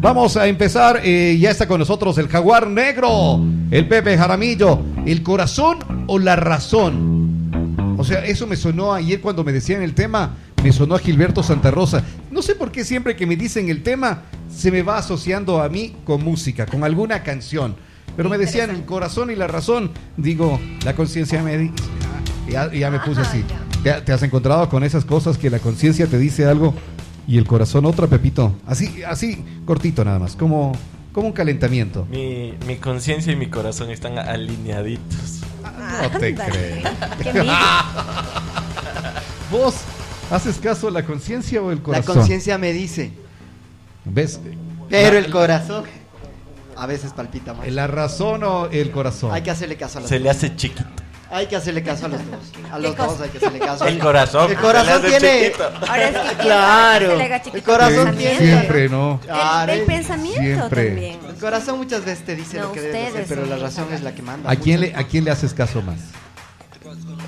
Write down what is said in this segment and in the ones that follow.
Vamos a empezar. eh, ya está con nosotros el Jaguar Negro, el Pepe Jaramillo. ¿El corazón o la razón? O sea, eso me sonó ayer cuando me decían el tema. Me sonó a Gilberto Santa Rosa. No sé por qué siempre que me dicen el tema se me va asociando a mí con música, con alguna canción. Pero me decían el corazón y la razón. Digo, la conciencia me dice. Ya, ya me puse Ah, así. ya. ¿Te, te has encontrado con esas cosas que la conciencia te dice algo y el corazón otra, Pepito? Así, así, cortito nada más, como, como un calentamiento. Mi, mi conciencia y mi corazón están alineaditos. No te envidia. ¿Vos haces caso a la conciencia o el La corazón? conciencia me dice, ¿Ves? pero La- el corazón a veces palpita más. ¿La razón o el corazón? Hay que hacerle caso a los Se le hace chiquito. Hay que hacerle caso a los dos. A los ¿Qué dos hay que hacerle caso. El corazón. El corazón tiene. chiquito. Ahora es que Claro. El corazón tiene. pensamiento, Siempre, ¿no? Claro, El, pensamiento Siempre. también. El corazón muchas veces te dice No, lo que debes hacer, pero la razón es la que manda. ¿A quién, le, muchas ¿A quién le haces caso más?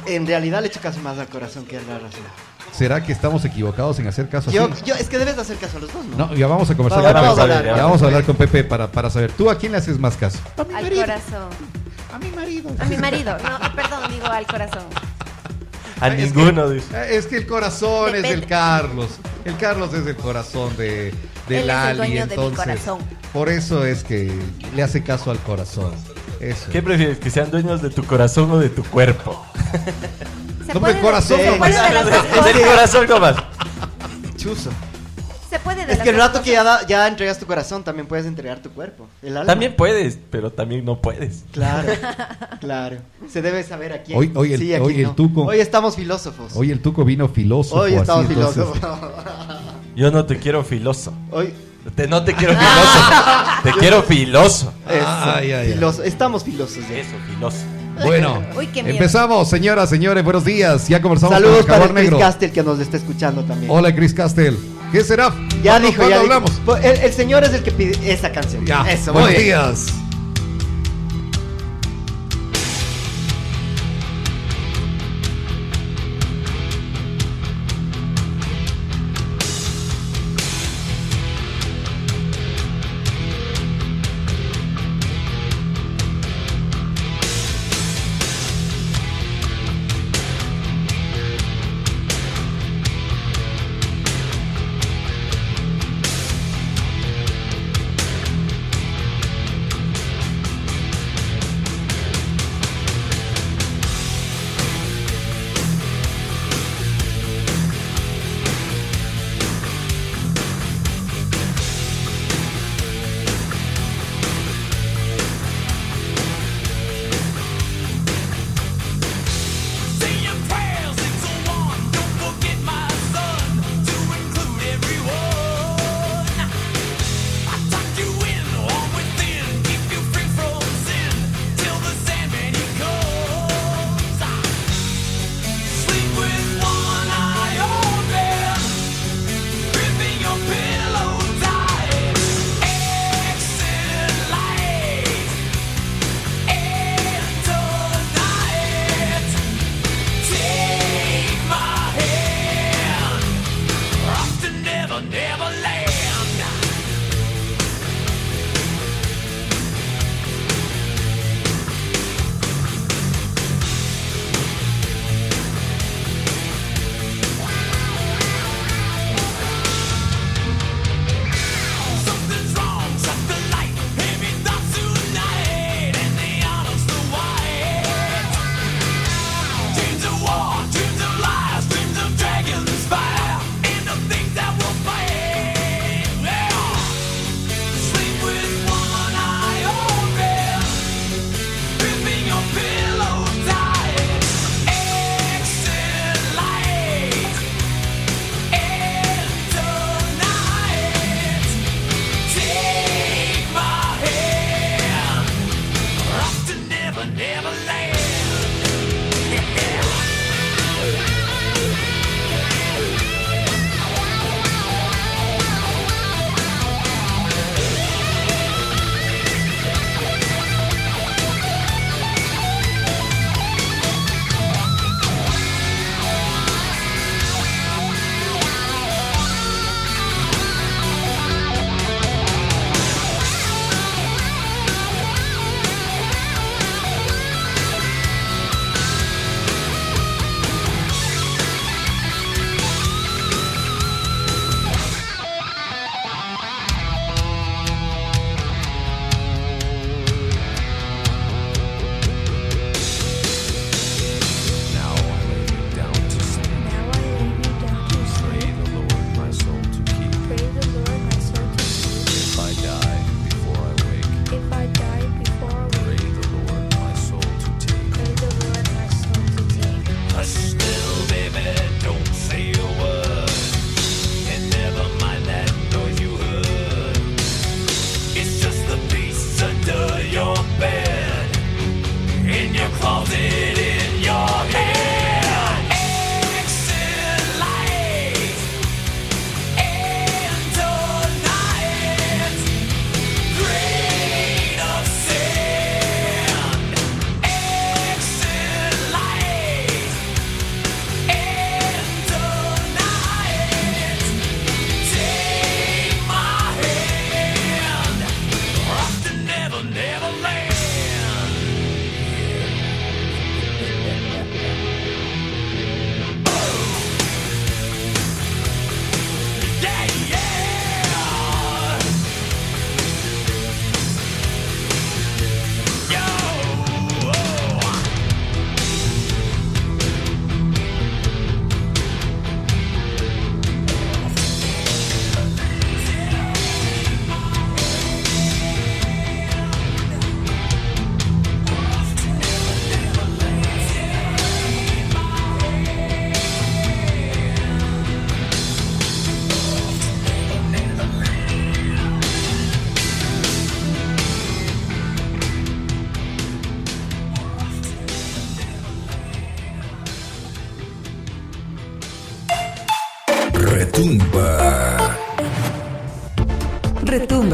En realidad le echo caso más al corazón que a la razón. ¿Será que estamos equivocados en hacer caso Yo, así? yo, es que debes hacer caso a los dos, ¿no? No, ya vamos a conversar Vamos, con vamos a Pepe. hablar, Ya vamos a hablar con Pepe para, para saber. ¿Tú a quién le haces más caso? Al corazón. A mi marido. A mi marido. No, perdón, digo al corazón. A Es ninguno, que- dice. Es que el corazón es del Carlos. El Carlos es el corazón de, de Él es el Lali. de mi entonces, corazón. por eso es que le hace caso al corazón. Eso. ¿Qué prefieres? ¿Que sean dueños de tu corazón o de tu cuerpo? Se No, puede el corazón de, no se puede me de las dos Es el corazón nomás. Chuzo. Se puede de Es las que el dos rato que ya, da- ya entregas tu corazón, también puedes entregar tu cuerpo. El alma. También puedes, pero también no puedes. Claro, claro. Se debe saber a quién. Hoy- hoy el- sí, a hoy quién el tuco. Hoy estamos filósofos. Hoy el tuco vino filósofo. Hoy estamos entonces- filósofos. Yo no te quiero filoso. Hoy. Te- no te quiero filoso. te quiero filoso. Eso, Ay, ay, ay. filoso- Estamos filosos ya. Eso, filoso. Bueno, Uy, qué miedo. empezamos, señoras, señores, buenos días. Ya conversamos Saludos con el para Jaguar el Chris Negro. Castel que nos está escuchando también. Hola, Chris Castel. ¿Qué será? Ya ¿Cuándo- dijo, ya dijo. hablamos? Pues, El, el señor es el que pide esa canción. Ya, Eso, buenos días.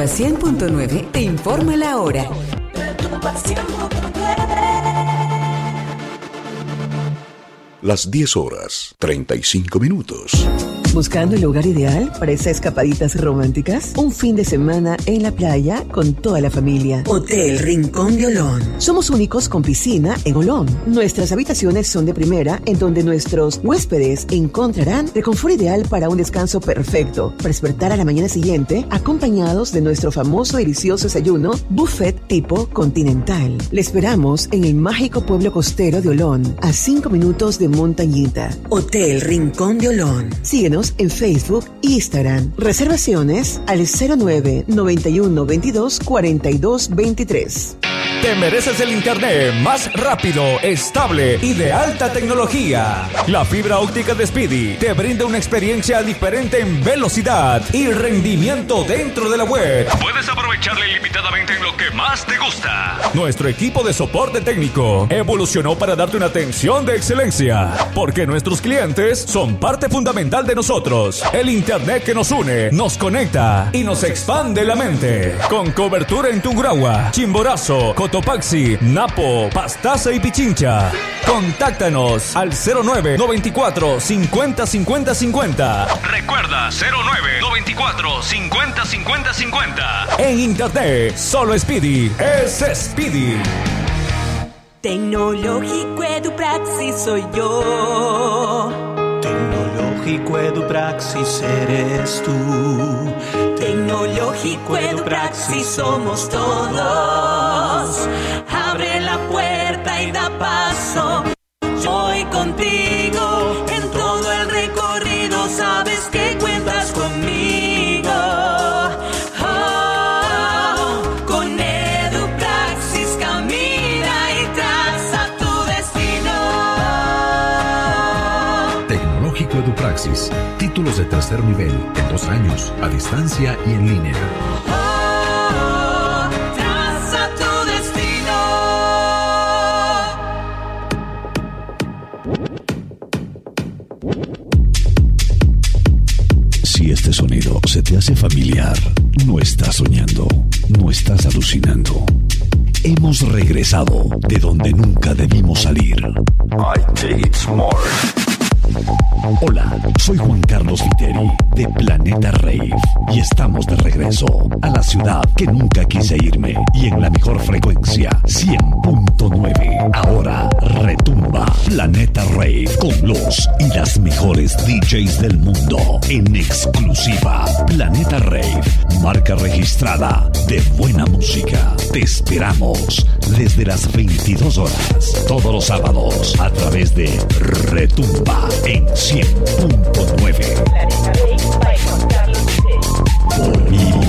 100.9 te informa la hora. Las 10 horas, 35 minutos. ¿Buscando el lugar ideal para esas escapaditas románticas? Un fin de semana en la playa con toda la familia. Hotel Rincón de Olón. Somos únicos con piscina en Olón. Nuestras habitaciones son de primera, en donde nuestros huéspedes encontrarán el confort ideal para un descanso perfecto, para despertar a la mañana siguiente, acompañados de nuestro famoso y delicioso desayuno, buffet tipo continental. Le esperamos en el mágico pueblo costero de Olón, a 5 minutos de Montañita. Hotel Rincón de Olón. Síguenos en Facebook e Instagram. Reservaciones al 09 91 22 42 23. Te mereces el internet más rápido, estable y de alta tecnología. La fibra óptica de Speedy te brinda una experiencia diferente en velocidad y rendimiento dentro de la web. Puedes aprovecharla ilimitadamente en lo que más te gusta. Nuestro equipo de soporte técnico evolucionó para darte una atención de excelencia, porque nuestros clientes son parte fundamental de nosotros. El internet que nos une, nos conecta y nos expande la mente. Con cobertura en Tungurahua, Chimborazo, Cotopaxi, Napo, Pastaza y Pichincha. Contáctanos al 09 94 50 50 50. Recuerda 09 94 50 50 50. En internet, solo Speedy es Speedy. Tecnológico Edupraxis soy yo. Tecnológico Edupraxis eres tú. Tecnológico Edupraxis somos todos. Abre la puerta y da paso. Yo voy contigo en todo el recorrido. Sabes que cuentas conmigo. Oh, con Edupraxis camina y traza tu destino. Tecnológico Edupraxis. Títulos de tercer nivel en dos años, a distancia y en línea. Se te hace familiar, no estás soñando, no estás alucinando. Hemos regresado de donde nunca debimos salir. Hola, soy Juan Carlos Viteri de Planeta Rave y estamos de regreso a la ciudad que nunca quise irme y en la mejor frecuencia 100.9. Ahora retumba Planeta Rave con los y las mejores DJs del mundo en exclusiva. Planeta Rave, marca registrada de buena música. Te esperamos desde las 22 horas todos los sábados a través de Retumba en 100.9.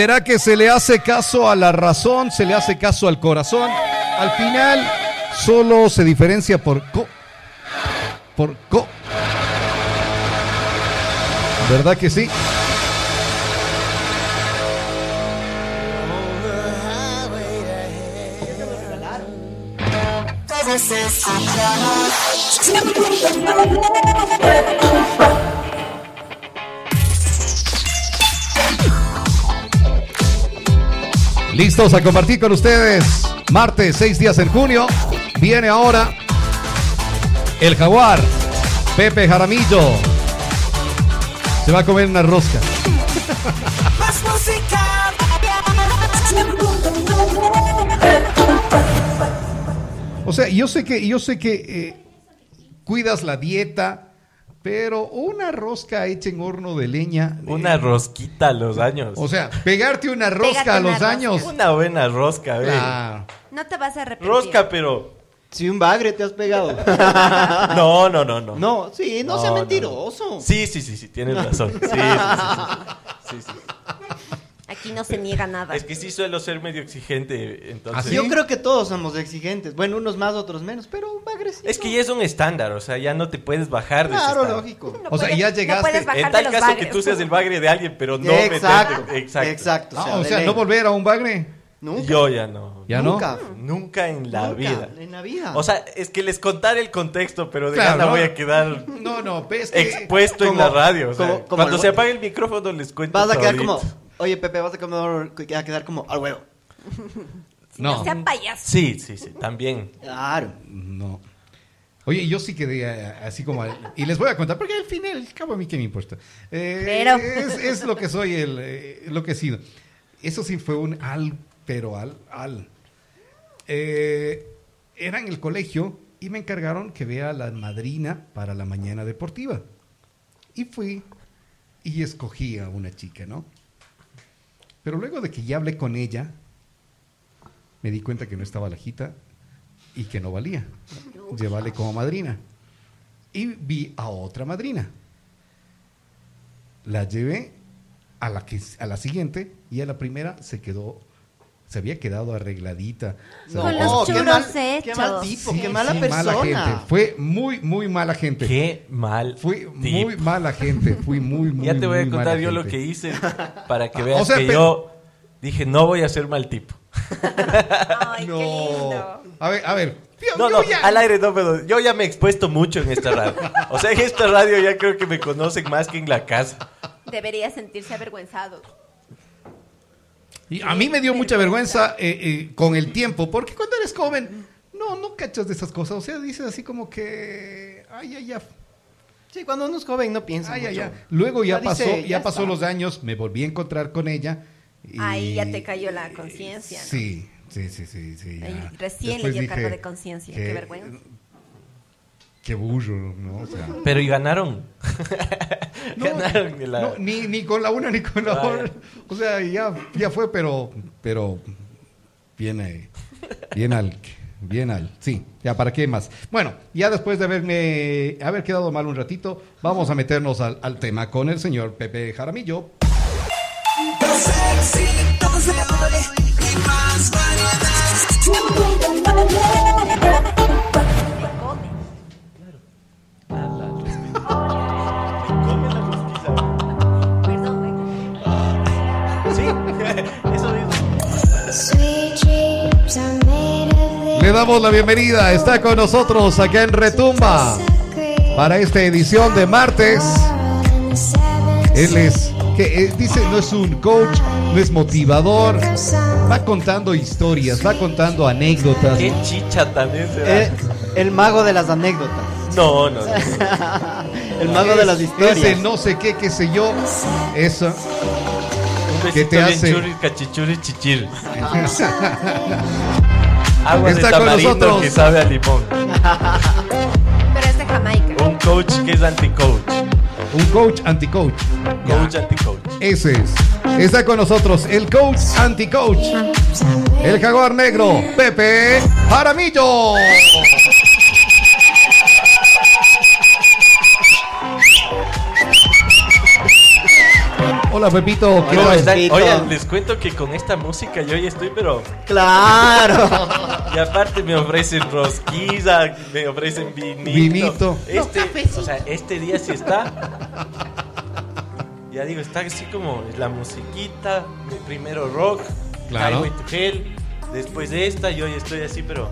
¿Será que se le hace caso a la razón? ¿Se le hace caso al corazón? Al final, solo se diferencia por co. Por co. ¿Verdad que sí? Listos a compartir con ustedes. Martes, seis días en junio. Viene ahora el jaguar. Pepe Jaramillo. Se va a comer una rosca. Más música. O sea, yo sé que, yo sé que eh, cuidas la dieta, pero una rosca hecha en horno de leña. Una rosquita a los años. O sea, pegarte una rosca Pégate a una los rosca. años. Una buena rosca, ve. Claro. No te vas a arrepentir. Rosca, pero. Si un bagre te has pegado. No, no, no, no. No, sí, no, No, sea no, mentiroso. Sí, sí, sí, sí, tienes razón. Sí, sí, sí, sí. Sí, sí. Aquí no se niega nada. Es que sí suelo ser medio exigente, entonces. ¿Ah, sí? Yo creo que todos somos exigentes. Bueno, unos más, otros menos, pero un bagre sí. Es que ya es un estándar, o sea, ya no te puedes bajar de ese Claro, lógico. No O sea, ya no llegaste- bajar En tal caso que tú seas el bagre de alguien, pero no exacto, meterte. Exacto. exacto. O sea, no volver a un bagre. Nunca. Yo ya no. ¿Ya Nunca. Nunca en la Nunca, vida. En la vida. O sea, es que les contaré el contexto, pero de Claro, gana ¿no? voy a quedar No, no, que- expuesto en la radio. o sea, como- como cuando el se apague el micrófono les cuento vas a quedar todito. como, oye Pepe, vas a, comer, a quedar como al huevo. No, No. sea payaso. Sí, sí, sí, también. Claro. No. Oye, yo sí quedé eh, así como... al- Y les voy a contar, porque al final, al cabo a mí que me importa. Eh, Pero- Es, es lo que soy, el, eh, lo que he sido. Eso sí fue un al, pero al, al. Eh, era en el colegio y me encargaron que vea a la madrina para la mañana deportiva. Y fui y escogí a una chica, ¿no? Pero luego de que ya hablé con ella, me di cuenta que no estaba lajita y que no valía. Llevarle como madrina. Y vi a otra madrina. La llevé a la, que, a la siguiente y a la primera se quedó, se había quedado arregladita. No, Con los qué churros mal, hechos. qué mal tipo, Sí, qué mala sí, persona. gente. Fue muy, muy mala gente. Qué mal. Fui muy mala gente. Fui muy, muy Ya te voy a contar yo lo que hice para que veas o sea, que yo dije, no voy a ser mal tipo. Ay, qué No. lindo. A ver, a ver. Yo- No, yo no, ya- al aire no, pero yo ya me he expuesto mucho en esta radio. O sea, en esta radio ya creo que me conocen más que en la casa. Debería sentirse avergüenzado. Y a mí me dio mucha vergüenza eh, eh, con el tiempo, porque cuando eres joven, no, no cachas de esas cosas. O sea, dices así como que, ay, ay, ay, Sí, cuando uno es joven no piensa ay, mucho. ay. Luego ya Ya pasó, dice, ya, ya pasó los años, me volví a encontrar con ella. y- Ahí ya te cayó la conciencia. ¿no? Sí, sí, sí, sí, sí. ya. Recién le dio cargo de conciencia. Qué vergüenza. Qué burro, ¿no? O sea, Pero y ganaron. no, ganaron de la... no, ni, ni con la una ni con la otra. O sea, ya, ya fue, pero, pero viene, bien al, bien al, sí, ya para qué más. Bueno, ya después de haberme, haber quedado mal un ratito, vamos a meternos al, al tema con el señor Pepe Jaramillo. Perdón, Le damos la bienvenida, está con nosotros acá en Retumba para esta edición de martes. Él es, que eh, dice, no es un coach, no es motivador, va contando historias, va contando anécdotas. Qué chicha también se da. Eh, el mago de las anécdotas. No, no, no. El mago de las historias. Ese no sé qué, qué sé yo, eso. Un ¿Qué besito te hace? churri, cachichurri, chichir. Agua Está de con tamarindo nosotros. que sabe a limón. Pero es de Jamaica. Un coach que es anti-coach. Un coach anti-coach. Coach anti-coach. Ese es. Está con nosotros el coach anti-coach. El jaguar negro, Pepe Jaramillo. Hola, Pepito. ¿Qué ¿Cómo tal? Pepito. Oigan, les cuento que con esta música yo ya estoy, pero. Claro. Y aparte me ofrecen rosquiza, me ofrecen vinito. Vinito. Este, o sea, este día sí está. Ya digo, está así como la musiquita, primero rock, Claro. Highway to Hell, después de esta, yo ya estoy así, pero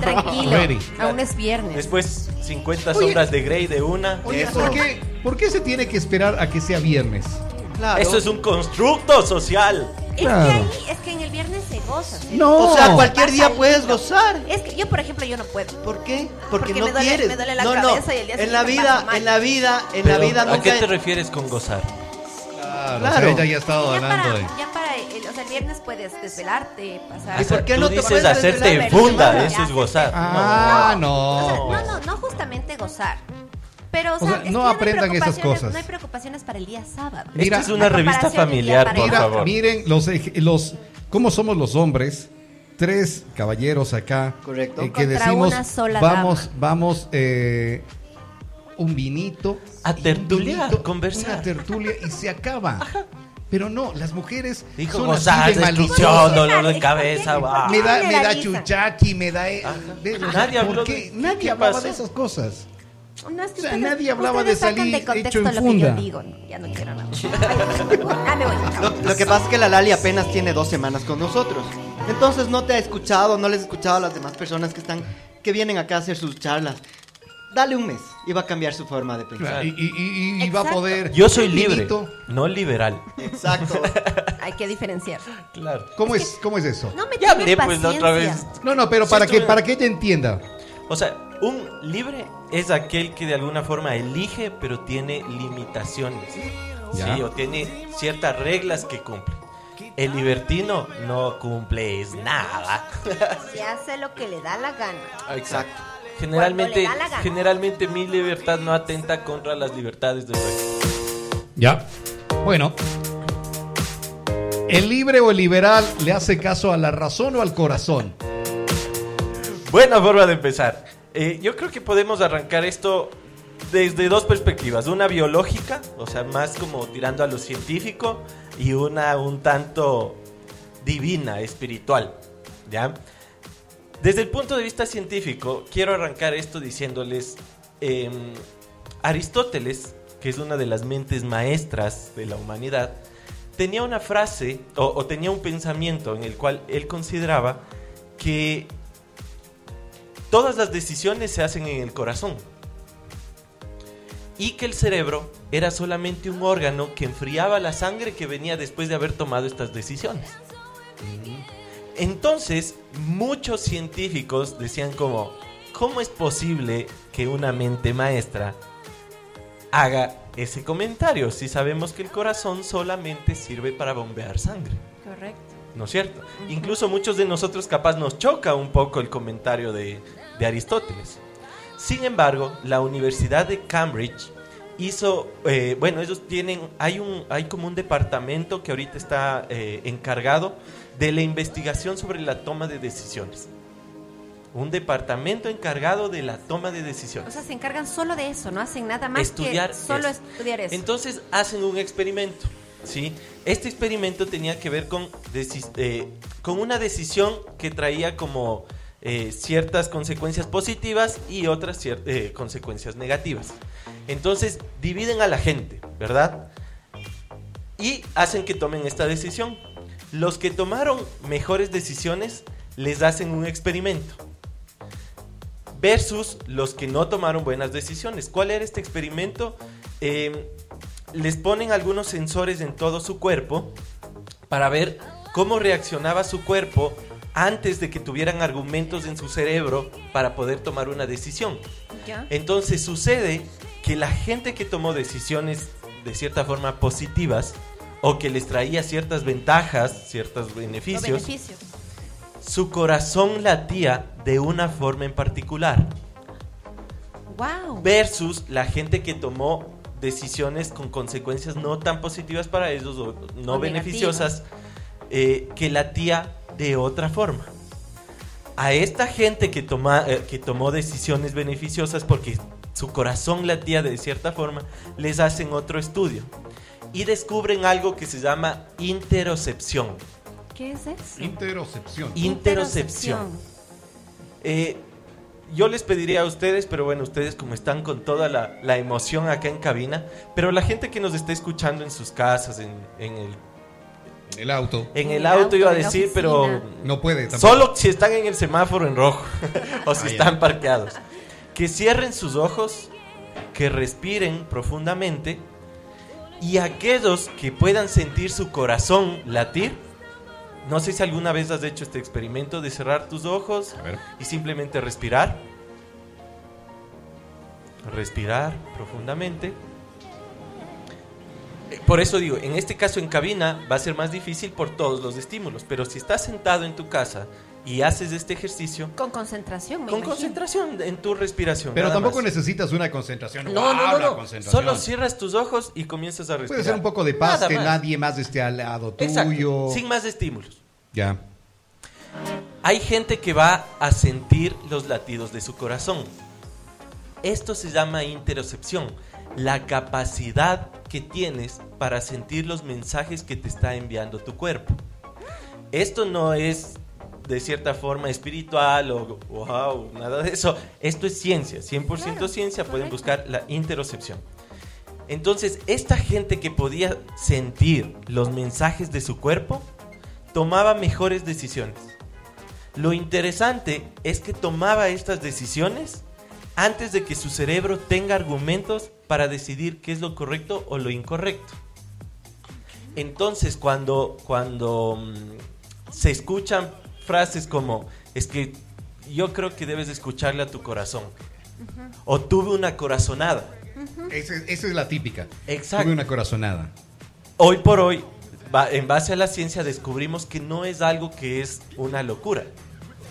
Tranquilo. Ready. Aún es viernes. después 50 Oye. sombras de Grey de una. Oye. ¿por qué, ¿por qué se tiene que esperar a que sea viernes? Claro. Eso es un constructo social. Es Claro. que ahí, es que en el viernes se goza. ¿sí? No. O sea, cualquier día puedes gozar. Es que yo, por ejemplo, yo no puedo. ¿Por qué? Porque, Porque no me duele- quieres. me duele la no, cabeza no. y el día en la vida, en la vida, en la vida ¿A nunca. qué te refieres con gozar? Claro, Claro. o sea, ya estado Ya hablando para, ya para el, o sea, el viernes puedes desvelarte, pasar. ¿Y por qué Tú no te dices puedes hacerte en funda, eso es gozar. Ah, no. no, no, no justamente gozar. Pero, o O sea, sea, es que no hay aprendan esas preocupaciones- cosas. No hay preocupaciones para el día sábado. Mira, Esto es una revista familiar, por Mira, favor. miren los, los cómo somos los hombres. Tres caballeros acá. Correcto. eh, que Contra decimos, una sola vamos, dama. vamos, eh, un vinito. A vinito, conversar. Una tertulia y se acaba. Pero no, las mujeres Dijo son gozar, así de maliciosas. dolor de cabeza. Me da, me da chuchaqui, me da... eh, Nadie ¿por habló qué? de- Nadie ¿qué hablaba pasó? de esas cosas. No, es que O sea, ustedes- nadie hablaba de salir de contexto hecho en lo que funda. yo digo. No, ya no quiero nada. Ah, me voy. Lo, lo que pasa es que la Lali apenas tiene dos semanas con nosotros. Entonces no te ha escuchado, no les ha escuchado a las demás personas que están, que vienen acá a hacer sus charlas. Dale un mes y va a cambiar su forma de pensar. Y, y- y- y va a poder... Yo soy libre, no liberal. Exacto. Hay que diferenciar. Claro. ¿Cómo es, ¿Cómo es eso? No me Ya tiene hablé pues la otra vez. No, no, pero Sí, para que, para que ella entienda. O sea, un libre es aquel que de alguna forma elige, pero tiene limitaciones. Ya. Sí, o tiene ciertas reglas que cumple. El libertino no cumple es nada. Se hace lo que le da la gana. Exacto. Generalmente, gana. generalmente mi libertad no atenta contra las libertades del resto. Ya. Bueno. ¿El libre o el liberal le hace caso a la razón o al corazón? Buena forma de empezar. Eh, yo creo que podemos arrancar esto desde dos perspectivas. Una biológica, o sea, más como tirando a lo científico, y una un tanto divina, espiritual. ¿Ya? Desde el punto de vista científico, quiero arrancar esto diciéndoles, em, Aristóteles, que es una de las mentes maestras de la humanidad, tenía una frase o, o tenía un pensamiento en el cual él consideraba que todas las decisiones se hacen en el corazón y que el cerebro era solamente un órgano que enfriaba la sangre que venía después de haber tomado estas decisiones. Entonces, muchos científicos decían como, ¿cómo es posible que una mente maestra haga ese comentario si sabemos que el corazón solamente sirve para bombear sangre? Correcto. ¿No es cierto? Incluso muchos de nosotros capaz nos choca un poco el comentario de, de Aristóteles. Sin embargo, la Universidad de Cambridge hizo, eh, bueno, ellos tienen, hay, un, hay como un departamento que ahorita está eh, encargado de la investigación sobre la toma de decisiones. Un departamento encargado de la toma de O decisiones. sea, se encargan solo de eso, no hacen nada más Estudiar que solo eso. estudiar eso. Entonces hacen un experimento, ¿sí? Este experimento tenía que ver con, eh, con una decisión que traía como eh, ciertas consecuencias positivas y otras eh, consecuencias negativas. Entonces dividen a la gente, ¿verdad? Y hacen que tomen esta decisión. Los que tomaron mejores decisiones les hacen un experimento versus los que no tomaron buenas decisiones. ¿Cuál era este experimento? Eh, les ponen algunos sensores en todo su cuerpo para ver cómo reaccionaba su cuerpo antes de que tuvieran argumentos en su cerebro para poder tomar una decisión. ¿Ya? Entonces sucede que la gente que tomó decisiones de cierta forma positivas o que les traía ciertas ventajas, ciertos beneficios, beneficios. su corazón latía de una forma en particular. Wow. Versus la gente que tomó decisiones con consecuencias no tan positivas para ellos o no O beneficiosas, eh, que latía de otra forma. A esta gente que, toma, eh, que tomó decisiones beneficiosas porque su corazón latía de cierta forma, les hacen otro estudio. y descubren algo que se llama interocepción. ¿Qué es eso? Interocepción. Interocepción. Eh, yo les pediría a ustedes, pero bueno, ustedes como están con toda la, la emoción acá en cabina, pero la gente que nos está escuchando en sus casas, en, en el En el auto. en el auto iba a decir, pero. No puede tampoco. solo si están en el semáforo en rojo o si Ah, ya. están parqueados. Que cierren sus ojos, que respiren profundamente y aquellos que puedan sentir su corazón latir. No sé si alguna vez has hecho este experimento de cerrar tus ojos y simplemente respirar. Respirar profundamente. Eh, Por eso digo, en este caso en cabina va a ser más difícil por todos los estímulos, pero si estás sentado en tu casa y haces este ejercicio, Con concentración, me con imagino. concentración en tu respiración. Pero tampoco más. necesitas una concentración. No, ¡Guau, no, no, la no. concentración! Solo cierras tus ojos y comienzas a respirar. Puede ser un poco de paz, Nada que más. nadie más esté al lado tuyo. Exacto, sin más estímulos. Ya. Hay gente que va a sentir los latidos de su corazón. Esto se llama interocepción, la capacidad que tienes para sentir los mensajes que te está enviando tu cuerpo. Esto no es de cierta forma espiritual o wow, nada de eso. Esto es ciencia, 100% Claro, ciencia, pueden buscar la interocepción. Entonces, esta gente que podía sentir los mensajes de su cuerpo, tomaba mejores decisiones. Lo interesante es que tomaba estas decisiones antes de que su cerebro tenga argumentos para decidir qué es lo correcto o lo incorrecto. Entonces, cuando, cuando mm, se escuchan frases como, es que yo creo que debes escucharle a tu corazón, o tuve una corazonada, Ese- esa es la típica. Exacto. Tuve una corazonada. hoy por hoy, en base a la ciencia, descubrimos que no es algo que es una locura,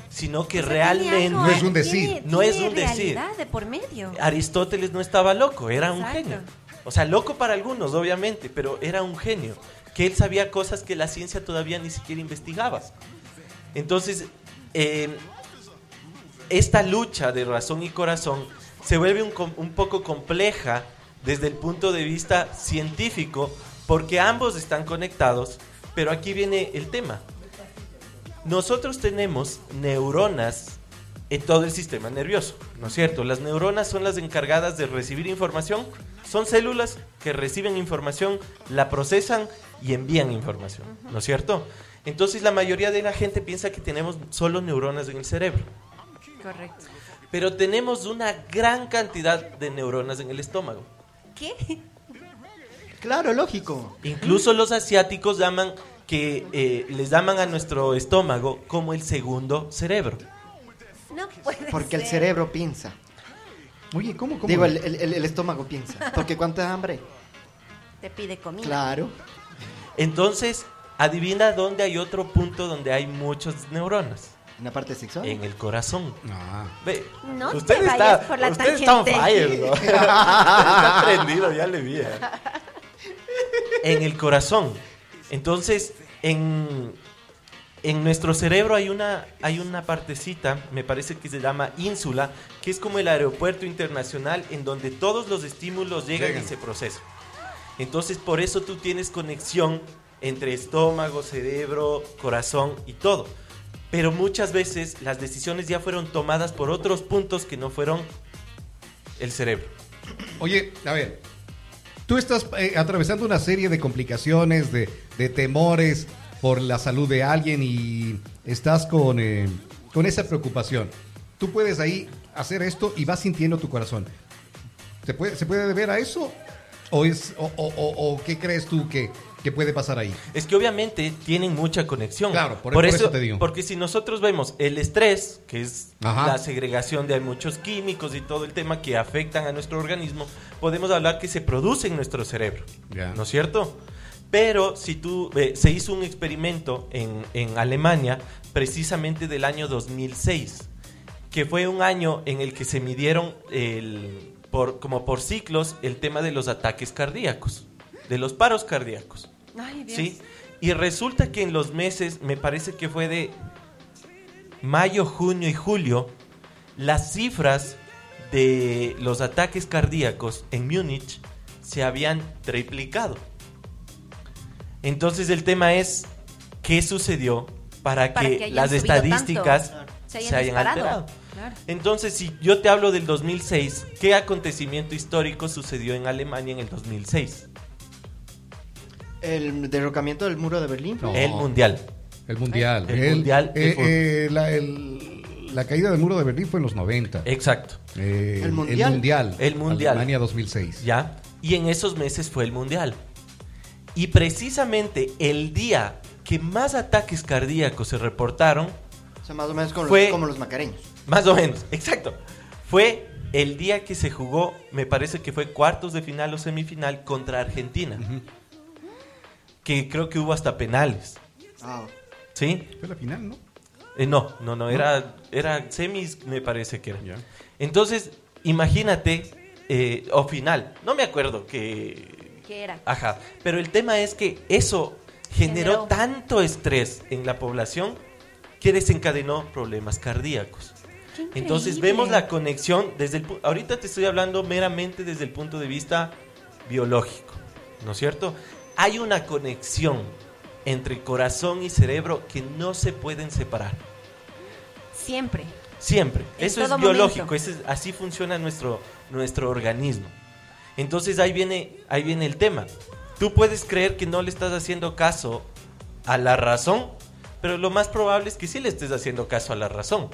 sino que O sea, tiene realmente algo, No es un tiene- decir. No es un decir. de por medio. Aristóteles no estaba loco, era un genio. O sea, loco para algunos, obviamente, pero era un genio. Que él sabía cosas que la ciencia todavía ni siquiera investigaba. Entonces, eh, esta lucha de razón y corazón se vuelve un, un poco compleja desde el punto de vista científico, porque ambos están conectados, pero aquí viene el tema. Nosotros tenemos neuronas en todo el sistema nervioso, ¿no es cierto? Las neuronas son las encargadas de recibir información, son células que reciben información, la procesan y envían información, ¿no es cierto? Entonces la mayoría de la gente piensa que tenemos solo neuronas en el cerebro, Correcto. pero tenemos una gran cantidad de neuronas en el estómago. ¿Qué? Claro, lógico. Incluso los asiáticos llaman que eh, les llaman a nuestro estómago como el segundo cerebro. No puede Porque el cerebro piensa. Oye, ¿cómo? cómo? Digo, el, el- estómago piensa. Porque cuánto hambre. Te pide comida. Claro. Entonces, adivina dónde hay otro punto donde hay muchas neuronas. En la parte sexual. En el corazón. Ah. Ve, No te usted vayas está, por la usted está on tangente. fire, ¿no? está prendido, ya le vi. eh. En el corazón. Entonces, en, en nuestro cerebro hay una, hay una partecita, me parece que se llama ínsula, que es como el aeropuerto internacional en donde todos los estímulos llegan, Llegan. y se procesan. Entonces, por eso tú tienes conexión entre estómago, cerebro, corazón y todo. Pero muchas veces las decisiones ya fueron tomadas por otros puntos que no fueron el cerebro. Oye, a ver, tú estás eh, atravesando una serie de complicaciones, de, de temores por la salud de alguien y estás con, eh, con esa preocupación. Tú puedes ahí hacer esto y vas sintiendo tu corazón. ¿Se puede, ¿se puede deber a eso? ¿O, es, o, o- o- o qué crees tú que, que puede pasar ahí? Es que obviamente tienen mucha conexión. Claro, por- por eso te digo. Porque si nosotros vemos el estrés, que es Ajá. la segregación de muchos químicos y todo el tema que afectan a nuestro organismo, podemos hablar que se produce en nuestro cerebro. ¿No es cierto? Pero si tú, eh, se hizo un experimento en, en Alemania, precisamente del año 2006, que fue un año en el que se midieron el, por, como por ciclos el tema de los ataques cardíacos, de los paros cardíacos. Ay, Dios. ¿Sí? Y resulta que en los meses, me parece que fue de mayo, junio y julio, las cifras de los ataques cardíacos en Múnich se habían triplicado. Entonces el tema es, ¿qué sucedió para, Para que, las estadísticas tanto. se Se hayan, alterado? Claro. Entonces, si yo te hablo del 2006, ¿qué acontecimiento histórico sucedió en Alemania en el 2006? El derrocamiento del muro de Berlín. No. El mundial. El mundial. El mundial eh, eh, la, el- la caída del muro de Berlín fue en los 90. Exacto. Eh, El mundial. El mundial. El mundial. Alemania 2006. ¿Ya? Y en esos meses fue el mundial. Y precisamente el día que más ataques cardíacos se reportaron, O sea, más o menos como, Fue- los, como los macareños. más o menos, exacto, fue el día que se jugó, me parece que fue cuartos de final o semifinal contra Argentina. Que creo que hubo hasta penales. Ah, ¿Sí? Fue la final, ¿no? Eh, no, no, no, era, era semis, me parece que era. Entonces, imagínate, eh, o final, no me acuerdo que... ¿Qué era? Ajá, pero el tema es que eso generó Generó. tanto estrés en la población que desencadenó problemas cardíacos. Entonces vemos la conexión desde el ahorita te estoy hablando meramente desde el punto de vista biológico, ¿no es cierto? Hay una conexión entre corazón y cerebro que no se pueden separar. Siempre. Siempre. En Eso es biológico, ese es- así funciona nuestro, nuestro organismo. Entonces ahí viene, ahí viene el tema. Tú puedes creer que no le estás haciendo caso a la razón, pero lo más probable es que sí le estés haciendo caso a la razón.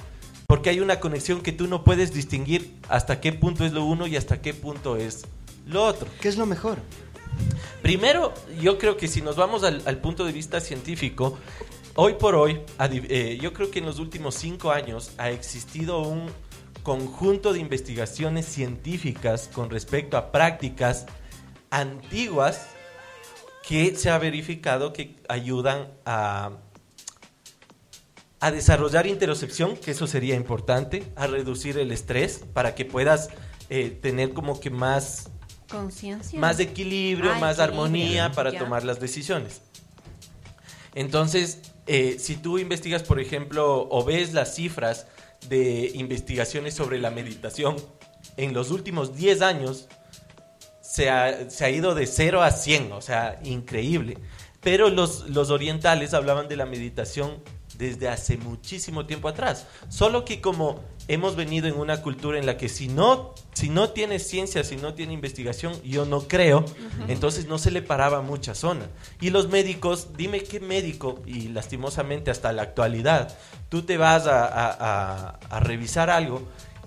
Porque hay una conexión que tú no puedes distinguir hasta qué punto es lo uno y hasta qué punto es lo otro. ¿Qué es lo mejor? Primero, yo creo que si nos vamos al, punto de vista científico, hoy por hoy, eh, yo creo que en los últimos cinco años ha existido un conjunto de investigaciones científicas con respecto a prácticas antiguas que se ha verificado que ayudan a, a desarrollar interocepción, que eso sería importante, a reducir el estrés para que puedas eh, tener como que más Conciencia. más equilibrio, Ah, más equilibrio, armonía para ya. tomar las decisiones. Entonces, eh, si tú investigas, por ejemplo, o ves las cifras de investigaciones sobre la meditación, en los últimos 10 años se ha, se ha ido de 0 a 100, o sea, increíble. Pero los, los orientales hablaban de la meditación desde hace muchísimo tiempo atrás. Solo que como hemos venido en una cultura en la que si no, si no tiene ciencia, si no tiene investigación, yo no creo, entonces no se le paraba mucha zona. Y los médicos, dime qué médico, y lastimosamente hasta la actualidad, tú te vas a, a- a- a revisar algo,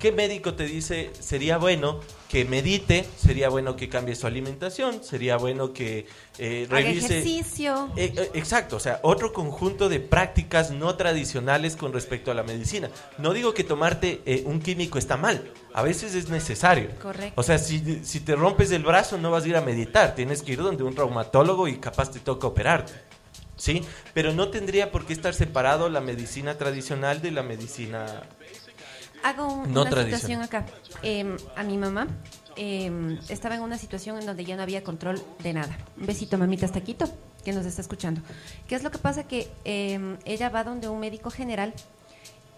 ¿qué médico te dice sería bueno que medite, sería bueno que cambie su alimentación, sería bueno que eh, revise... ejercicio. Eh, eh, exacto, o sea, otro conjunto de prácticas no tradicionales con respecto a la medicina. No digo que tomarte eh, un químico está mal, a veces es necesario. Correcto. O sea, si, si te rompes el brazo no vas a ir a meditar, tienes que ir donde un traumatólogo y capaz te toca operarte. ¿Sí? Pero no tendría por qué estar separado la medicina tradicional de la medicina... Hago un- No una situación acá. Eh, a mi mamá eh, estaba en una situación en donde ya no había control de nada. Un besito, mamita, hasta Quito, que nos está escuchando. ¿Qué es lo que pasa? Que eh, ella va donde un médico general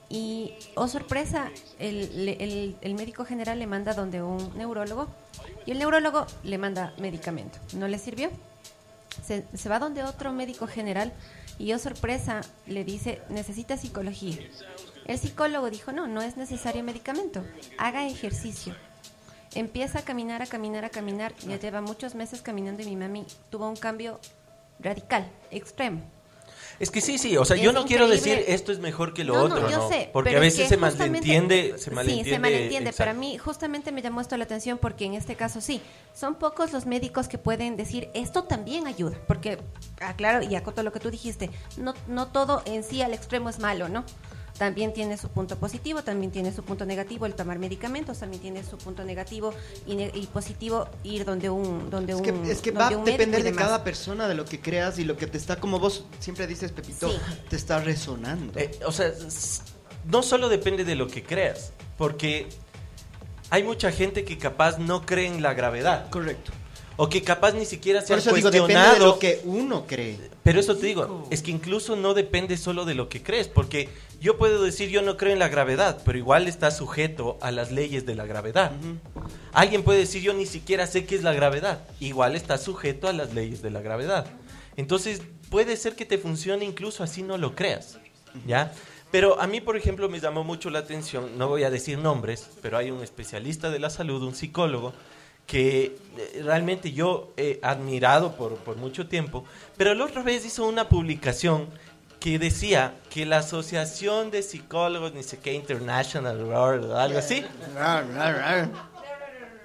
y, oh sorpresa, el, el- el médico general le manda donde un neurólogo y el neurólogo le manda medicamento. ¿No le sirvió? Se, se va donde otro médico general y, oh sorpresa, le dice, necesita psicología. El psicólogo dijo, no, no es necesario medicamento, haga ejercicio. Empieza a caminar, a caminar, a caminar. Ya lleva muchos meses caminando y mi mami tuvo un cambio radical, extremo. Es que sí, sí, o sea, Es yo no quiero decir esto es mejor que lo No, otro, no, yo ¿no? sé, Porque pero a es veces se malentiende, se malentiende. Sí, se malentiende, pero a exacto. mí justamente me llamó esto la atención porque en este caso sí, son pocos los médicos que pueden decir esto también ayuda, porque, aclaro y acoto lo que tú dijiste, no, no todo en sí al extremo es malo, ¿no? También tiene su punto positivo, también tiene su punto negativo el tomar medicamentos, también tiene su punto negativo y, ne- y positivo ir donde un donde Es un que, es que va a un depender de cada persona, de lo que creas y lo que te está, como vos siempre dices, Pepito, Sí. te está resonando. Eh, o sea, no solo depende de lo que creas, porque hay mucha gente que capaz no cree en la gravedad. Correcto. O que capaz ni siquiera se han digo, cuestionado. de lo que uno cree. Pero eso te digo, es que incluso no depende solo de lo que crees, porque yo puedo decir yo no creo en la gravedad, pero igual está sujeto a las leyes de la gravedad. Alguien puede decir yo ni siquiera sé qué es la gravedad, igual está sujeto a las leyes de la gravedad. Entonces, puede ser que te funcione incluso así no lo creas, ¿ya? Pero a mí, por ejemplo, me llamó mucho la atención, no voy a decir nombres, pero hay un especialista de la salud, un psicólogo, que eh, realmente yo he admirado por, por mucho tiempo, pero la otra vez hizo una publicación que decía que la Asociación de Psicólogos, ni sé qué, International, o algo así,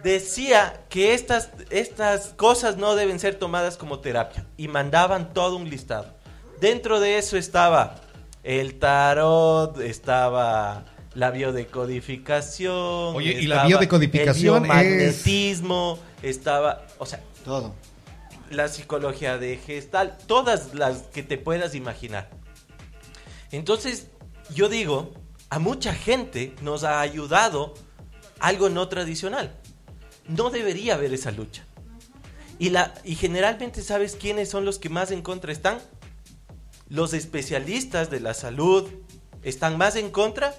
decía que estas, estas cosas no deben ser tomadas como terapia y mandaban todo un listado. Dentro de eso estaba el tarot, estaba la biodecodificación. Oye, y la biodecodificación el biomagnetismo, estaba, o sea, Todo. la psicología de gestal, todas las que te puedas imaginar. Entonces, yo digo, a mucha gente nos ha ayudado algo no tradicional. No debería haber esa lucha. Y, la, y generalmente, ¿sabes quiénes son los que más en contra están? Los especialistas de la salud están más en contra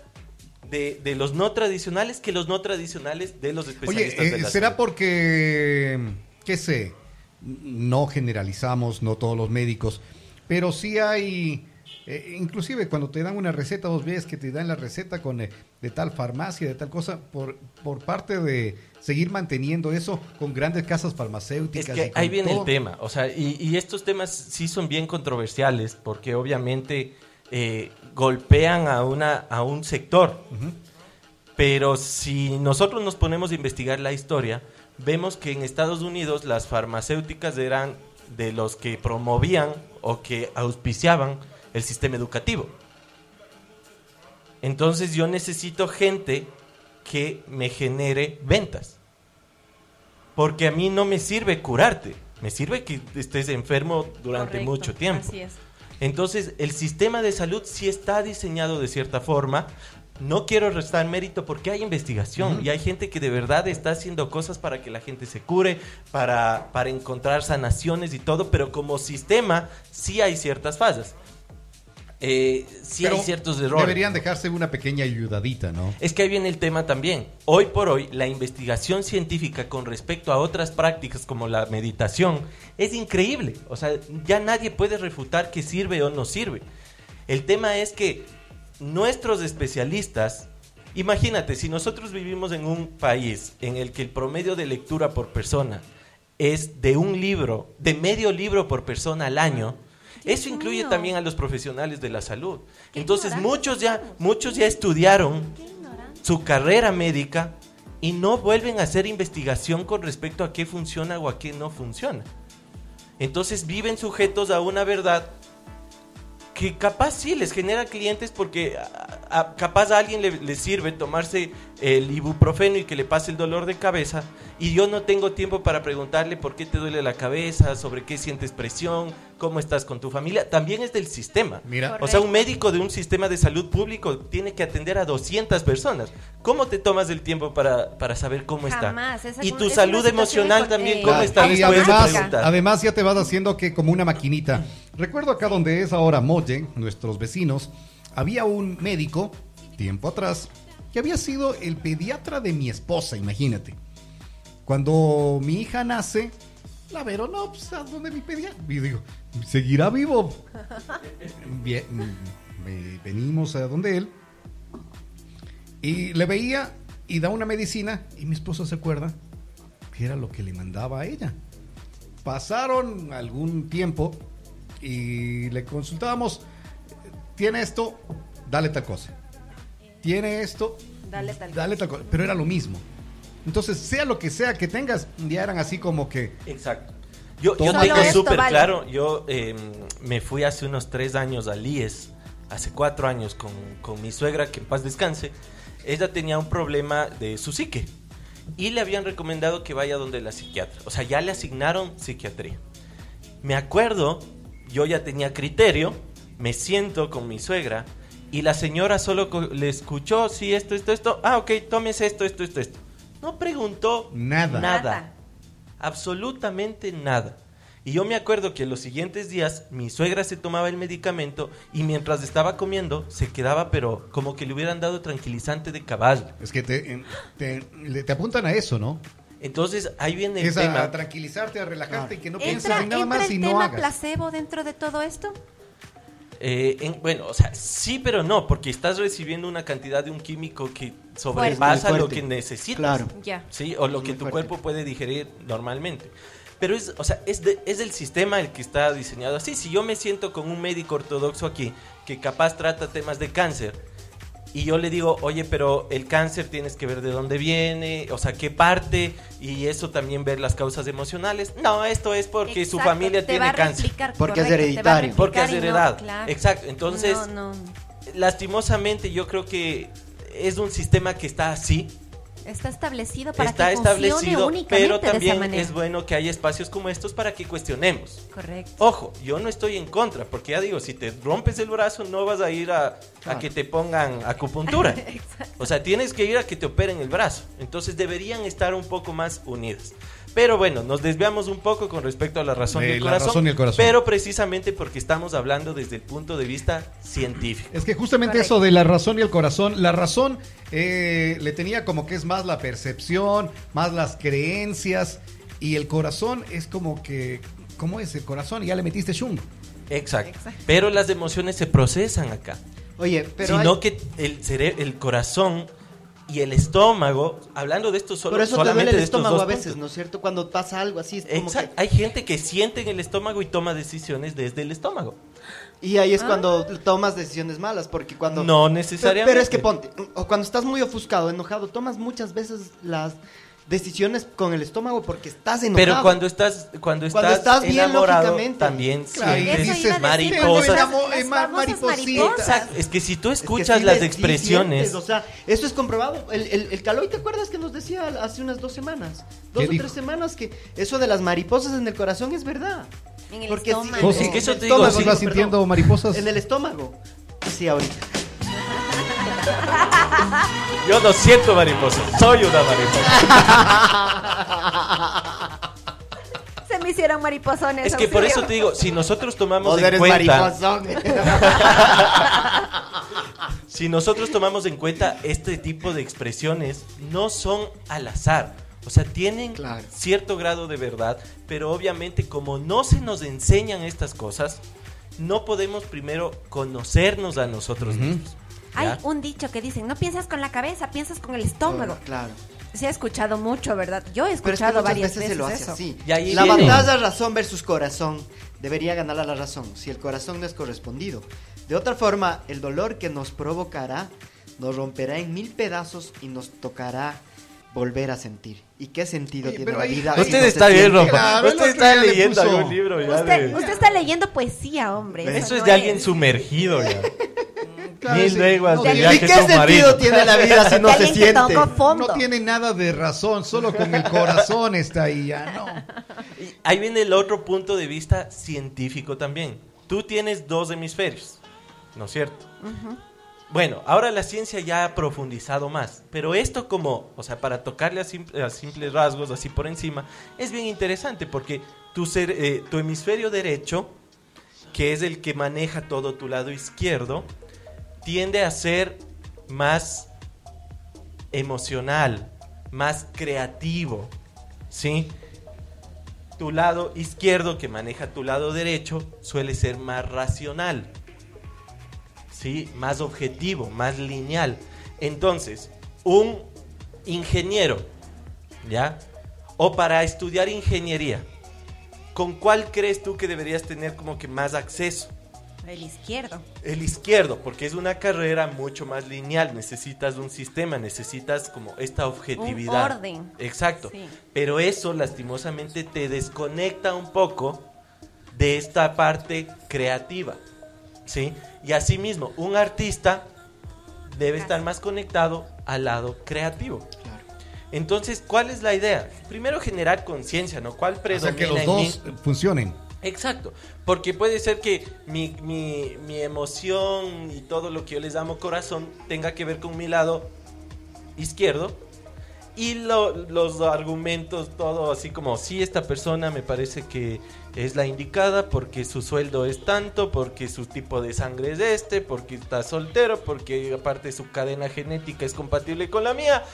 de, de los no tradicionales que los no tradicionales de los Oye, especialistas de eh, la ¿será salud. porque, qué sé, no generalizamos, no todos los médicos, pero sí hay, eh, inclusive cuando te dan una receta, vos ves que te dan la receta con eh, de tal farmacia, de tal cosa, por, por parte de seguir manteniendo eso con grandes casas farmacéuticas. que ahí viene todo. el tema, o sea, y, y estos temas sí son bien controversiales porque obviamente eh, golpean a, una, a un sector. Pero si nosotros nos ponemos a investigar la historia, vemos que en Estados Unidos las farmacéuticas eran de los que promovían o que auspiciaban el sistema educativo. Entonces yo necesito gente que me genere ventas. Porque a mí no me sirve curarte, me sirve que estés enfermo durante Correcto, mucho tiempo. Así es. Entonces, el sistema de salud sí está diseñado de cierta forma. No quiero restar mérito porque hay investigación y hay gente que de verdad está haciendo cosas para que la gente se cure, para, para encontrar sanaciones y todo, pero como sistema sí hay ciertas fallas. Eh, sí Pero hay ciertos errores. Deberían dejarse una pequeña ayudadita, ¿no? Es que ahí viene el tema también. Hoy por hoy, la investigación científica con respecto a otras prácticas como la meditación es increíble. O sea, ya nadie puede refutar que sirve o no sirve. El tema es que nuestros especialistas, imagínate, si nosotros vivimos en un país en el que el promedio de lectura por persona es de un libro, de medio libro por persona al año, eso incluye mío. también a los profesionales de la salud. Qué Entonces muchos ya, somos. muchos ya estudiaron su carrera médica y no vuelven a hacer investigación con respecto a qué funciona o a qué no funciona. Entonces viven sujetos a una verdad que capaz sí les genera clientes porque a- a- capaz a alguien le, le sirve tomarse el ibuprofeno y que le pase el dolor de cabeza y yo no tengo tiempo para preguntarle por qué te duele la cabeza, sobre qué sientes presión, cómo estás con tu familia. También es del sistema. Mira, O sea, un médico de un sistema de salud público tiene que atender a 200 personas. ¿Cómo te tomas el tiempo para, para saber cómo Jamás, está? esa Y tu es salud emocional también, eh, ¿cómo está? y además, además ya te vas haciendo que como una maquinita. Recuerdo acá donde es ahora Molle, nuestros vecinos, había un médico, tiempo atrás, que había sido el pediatra de mi esposa, imagínate. Cuando mi hija nace, la Vero, no, pues, ¿a dónde mi pediatra? Y digo, ¿seguirá vivo? Bien, me- venimos a donde él. Y le veía y da una medicina y mi esposa se acuerda que era lo que le mandaba a ella. Pasaron algún tiempo y le consultábamos, tiene esto, dale tal cosa. Tiene esto, Dale tal dale tal cosa. Pero era lo mismo. Entonces, sea lo que sea que tengas, ya eran así como que... Exacto. Yo, yo tengo súper vale. claro, yo eh, me fui hace unos tres años al IES, hace cuatro años con, con mi suegra, que en paz descanse. Ella tenía un problema de su psique y le habían recomendado que vaya donde la psiquiatra. O sea, ya le asignaron psiquiatría. Me acuerdo, yo ya tenía criterio, me siento con mi suegra y la señora solo le escuchó, sí, esto, esto, esto. Ah, ok, tómese esto, esto, esto, esto. No preguntó Nada. Nada. Nada. Absolutamente nada. Y yo me acuerdo que los siguientes días mi suegra se tomaba el medicamento y mientras estaba comiendo se quedaba, pero como que le hubieran dado tranquilizante de caballo. Es que te, te apuntan a eso, ¿no? Entonces, ahí viene el Es tema. a tranquilizarte, a relajarte y que no pienses ¿Entra, en nada más el y no tema hagas. placebo dentro de todo esto? Eh, en- bueno, o sea, sí, pero no, porque estás recibiendo una cantidad de un químico que sobrepasa lo que necesitas. Claro. Ya. Sí, o lo que tu fuerte. cuerpo puede digerir normalmente. Pero es, o sea, es, de- es el sistema el que está diseñado así. Si yo me siento con un médico ortodoxo aquí, que capaz trata temas de cáncer, y yo le digo, oye, pero el cáncer tienes que ver de dónde viene, o sea, qué parte, y eso también ver las causas emocionales. No, esto es porque su familia te va tiene a cáncer. replicar, Porque es correcto, te va a hereditario. Porque es no, heredado. claro. Exacto. Entonces, No, no. lastimosamente yo creo que es un sistema que está así, Está establecido para está que funcione establecido, únicamente pero de esa también manera. es bueno que haya espacios como estos para que cuestionemos. Correcto. Ojo, yo no estoy en contra, porque ya digo, si te rompes el brazo no vas a ir a, a que te pongan acupuntura. Exacto. O sea, tienes que ir a que te operen el brazo. Entonces deberían estar un poco más unidas. Pero bueno, nos desviamos un poco con respecto a la razón, y el la corazón, razón y el corazón. Pero precisamente porque estamos hablando desde el punto de vista científico. Es que justamente Correcto. eso de la razón y el corazón, la razón eh, le tenía como que es más la percepción, más las creencias, y el corazón es como que, ¿cómo es el corazón? Ya le metiste shung. Exacto. Exacto. Pero las emociones se procesan acá. Oye, pero sino hay- que el, el corazón y el estómago, hablando de esto solo, por eso te solamente duele el estómago a veces, puntos. ¿no es cierto? Cuando pasa algo así, es como Exacto. Hay gente que siente en el estómago y toma decisiones desde el estómago. Y ahí es Ah. cuando tomas decisiones malas, porque cuando... No Pero, necesariamente. pero es que ponte, o cuando estás muy ofuscado, enojado, tomas muchas veces las decisiones con el estómago porque estás enojado. Pero cuando estás, cuando estás, Cuando estás bien, enamorado, lógicamente. también Claro, sientes mariposas. mariposas. Es que si tú Es que escuchas sí las expresiones, sientes, o sea, eso es comprobado. El, el, el Caloy, ¿te acuerdas que nos decía hace unas dos semanas? Dos ¿Qué o dijo? tres semanas que eso de las mariposas en el corazón es verdad. En el Porque estómago. Oh, sí, en que eso te digo, estómago, sí. ¿Sí vas sintiendo mariposas? En el estómago. Sí, ahorita. yo no siento mariposas, soy una mariposa. Se me hicieron mariposones. Es que por eso te digo, si nosotros tomamos en eres cuenta, si nosotros tomamos en cuenta este tipo de expresiones, no son al azar. O sea, tienen Claro. cierto grado de verdad, pero obviamente como no se nos enseñan estas cosas, no podemos primero conocernos a nosotros mismos. Hay un dicho que dicen, no piensas con la cabeza, piensas con el estómago. Claro. Se ha escuchado mucho, ¿verdad? Yo he Pero es que escuchado muchas varias veces veces se lo hace eso. así. Y ahí la viene. batalla razón versus corazón debería ganar a la razón si el corazón no es correspondido. De otra forma, el dolor que nos provocará nos romperá en mil pedazos y nos tocará volver a sentir. ¿Y qué sentido Oye, tiene la ahí- vida? ahí- si Usted no está bien? Rompa. Usted está le leyendo puso- algún libro ya Usted, de- usted está leyendo poesía, hombre. Eso es no de alguien sumergido ya. Claro, Mil sí. leguas No, de ¿y ¿Y viaje qué sentido tiene la vida si no se siente? No tiene nada de razón, solo con el corazón está ahí, ya no. Y Ahí viene el otro punto de vista científico también. Tú tienes dos hemisferios, ¿no es cierto? Bueno, ahora la ciencia ya ha profundizado más, pero esto como, o sea, para tocarle a, simple- a simples rasgos, así por encima, es bien interesante porque tu, cer- eh, tu hemisferio derecho, que es el que maneja todo tu lado izquierdo, tiende a ser más emocional, más creativo, ¿sí? Tu lado izquierdo, que maneja tu lado derecho, suele ser más racional, ¿sí? Más objetivo, más lineal. Entonces, un ingeniero, ¿ya? O para estudiar ingeniería, ¿con cuál crees tú que deberías tener como que más acceso? El izquierdo. El izquierdo, porque es una carrera mucho más lineal, necesitas un sistema, necesitas como esta objetividad. orden. Exacto. Sí. Pero eso lastimosamente te desconecta un poco de esta parte creativa. ¿Sí? Y asimismo, un artista debe estar más conectado al lado creativo. Entonces, ¿cuál es la idea? Primero generar conciencia, ¿no? ¿Cuál O sea, predomina que los en mí? dos funcionen. Exacto, porque puede ser que mi, mi, mi emoción y todo lo que yo les llamo corazón tenga que ver con mi lado izquierdo y lo- los argumentos, todo así como, sí, esta persona me parece que es la indicada porque su sueldo es tanto, porque su tipo de sangre es este, porque está soltero, porque aparte su cadena genética es compatible con la mía.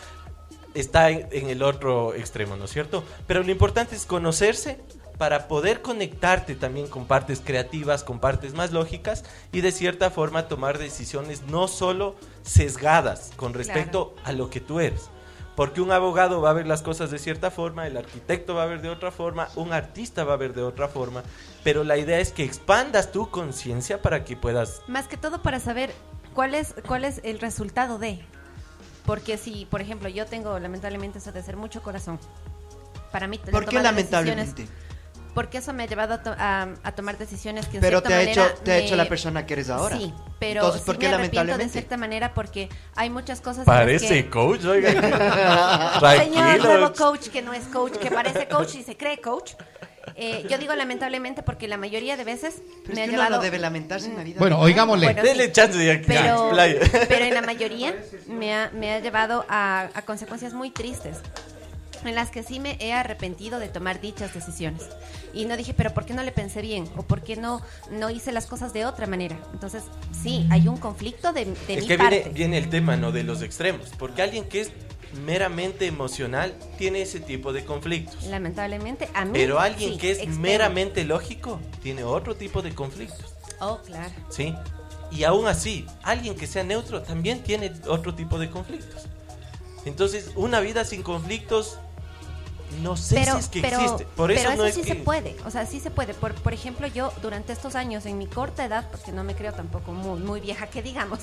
está en, en el otro extremo, ¿no es cierto? Pero lo importante es conocerse para poder conectarte también con partes creativas, con partes más lógicas y de cierta forma tomar decisiones no solo sesgadas con respecto a lo que tú eres. Porque un abogado va a ver las cosas de cierta forma, el arquitecto va a ver de otra forma, un artista va a ver de otra forma, pero la idea es que expandas tu conciencia para que puedas... Más que todo para saber cuál es, cuál es el resultado de. Porque si, por ejemplo, yo tengo lamentablemente eso de ser mucho corazón. Para mí, ¿Por qué lamentablemente? decisiones- Porque eso me ha llevado a, to- a- a tomar decisiones que en Pero cierta te ha, manera hecho, te ha me- hecho la persona que eres ahora. Sí, pero Entonces, sí ¿por qué me arrepiento de lamentablemente? cierta manera porque hay muchas cosas Parece que... coach, oiga. Señor nuevo coach que no es coach, que parece coach y se cree coach. Eh, yo digo lamentablemente porque la mayoría de veces Pero me es ha que llevado... no debe lamentarse en la vida. Bueno, oigámosle. Bueno, Dele sí. chance de que pero, explaye. pero en la mayoría me ha, me ha llevado a, a consecuencias muy tristes en las que sí me he arrepentido de tomar dichas decisiones y no dije pero por qué no le pensé bien o por qué no no hice las cosas de otra manera entonces sí hay un conflicto de, de Es mi que parte viene, viene el tema, ¿no? De los extremos. Porque alguien que es meramente emocional tiene ese tipo de conflictos. lamentablemente a mí Pero alguien sí, que es extremo. meramente lógico tiene otro tipo de conflictos. oh claro ¿Sí? Y aún así, alguien que sea neutro también tiene otro tipo de conflictos. Entonces, una vida sin conflictos, no sé pero, si es que pero, existe. Por pero eso no es sí que... se puede, o sea, sí se puede. Por, por ejemplo, yo durante estos años, en mi corta edad, porque no me creo tampoco muy, muy vieja que digamos,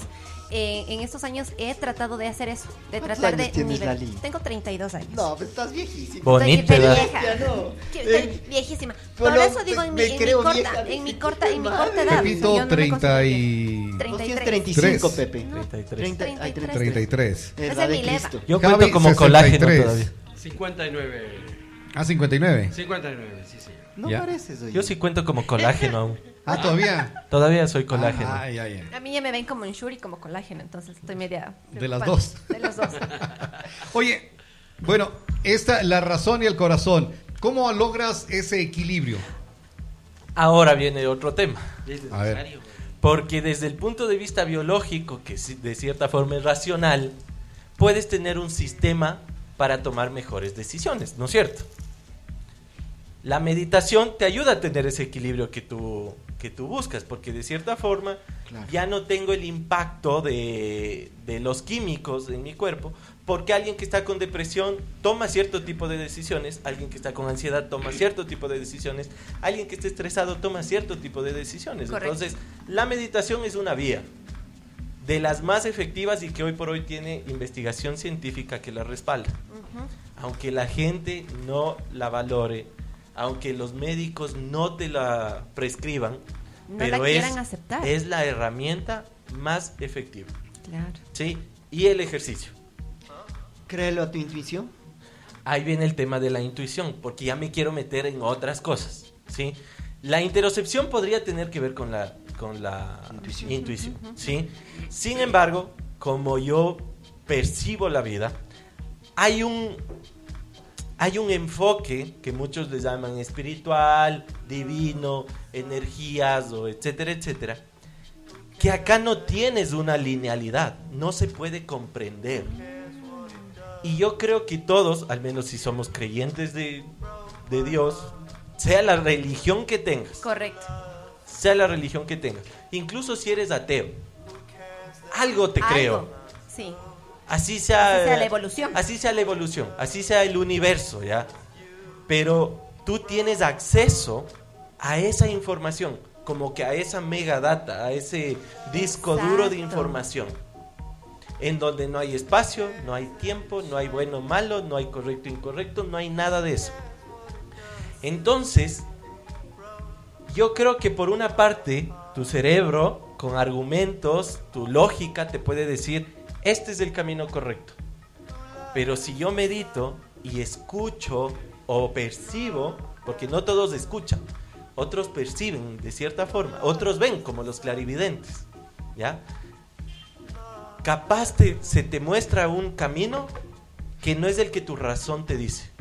eh, en estos años he tratado de hacer eso, de ¿Cuántos tratar años de tienes, nivel- Lali? Tengo 32 años. No, pues estás viejísima. Bonita Estoy vieja. No. Estoy Eh, viejísima. pero Por eso digo en mi, en mi corta, vieja, en mi corta, en mi corta edad. Pepito, Yo no me 30 considero y... Vos 33. tienes 35, Tres. Pepe. 33. 30, ay, 33. 33. Es Esa la es de mi leva. Cristo. Yo cuento como colágeno 63. todavía. 59. Ah, 59. 59, sí, señor. No Ya. pareces, oye. Yo sí cuento como colágeno aún. Ah, todavía. Todavía soy colágeno. Ah, ya, ya. A mí ya me ven como en Shuri, como colágeno, entonces estoy media. De las preocupada. dos. De las dos. Oye, bueno, esta, la razón y el corazón. ¿Cómo logras ese equilibrio? Ahora viene otro tema. A ver. Porque desde el punto de vista biológico, que sí- de cierta forma es racional, puedes tener un sistema para tomar mejores decisiones, ¿no es cierto? La meditación te ayuda a tener ese equilibrio que tú, que tú buscas, porque de cierta forma Claro. ya no tengo el impacto de, de los químicos en mi cuerpo, porque alguien que está con depresión toma cierto tipo de decisiones, alguien que está con ansiedad toma cierto tipo de decisiones, alguien que esté estresado toma cierto tipo de decisiones. Correcto. Entonces, la meditación es una vía de las más efectivas y que hoy por hoy tiene investigación científica que la respalda. Aunque la gente no la valore, aunque los médicos no te la prescriban, No pero la es, aceptar. es la herramienta más efectiva. Claro. ¿Sí? Y el ejercicio. Créelo a tu intuición. Ahí viene el tema de la intuición, porque ya me quiero meter en otras cosas, ¿sí? La interocepción podría tener que ver con la, con la Intuición. intuición, ¿sí? Sin embargo, como yo percibo la vida, hay un, hay un enfoque que muchos le llaman espiritual, divino, energías, o etcétera, etcétera, que acá no tienes una linealidad, no se puede comprender. Y yo creo que todos, al menos si somos creyentes de, de Dios, sea la religión que tengas, Correcto. Sea la religión que tengas, incluso si eres ateo, algo te Algo. creo. Sí. Así sea, Así sea la evolución. Así sea la evolución, así sea el universo, ¿ya? Pero tú tienes acceso a esa información, como que a esa megadata, a ese disco duro de información, en donde no hay espacio, no hay tiempo, no hay bueno malo, no hay correcto incorrecto, no hay nada de eso. Entonces, yo creo que por una parte, tu cerebro, con argumentos, tu lógica te puede decir, este es el camino correcto. Pero si yo medito y escucho o percibo, porque no todos escuchan, otros perciben de cierta forma, otros ven como los clarividentes, ¿ya? Capaz te- se te muestra un camino que no es el que tu razón te dice.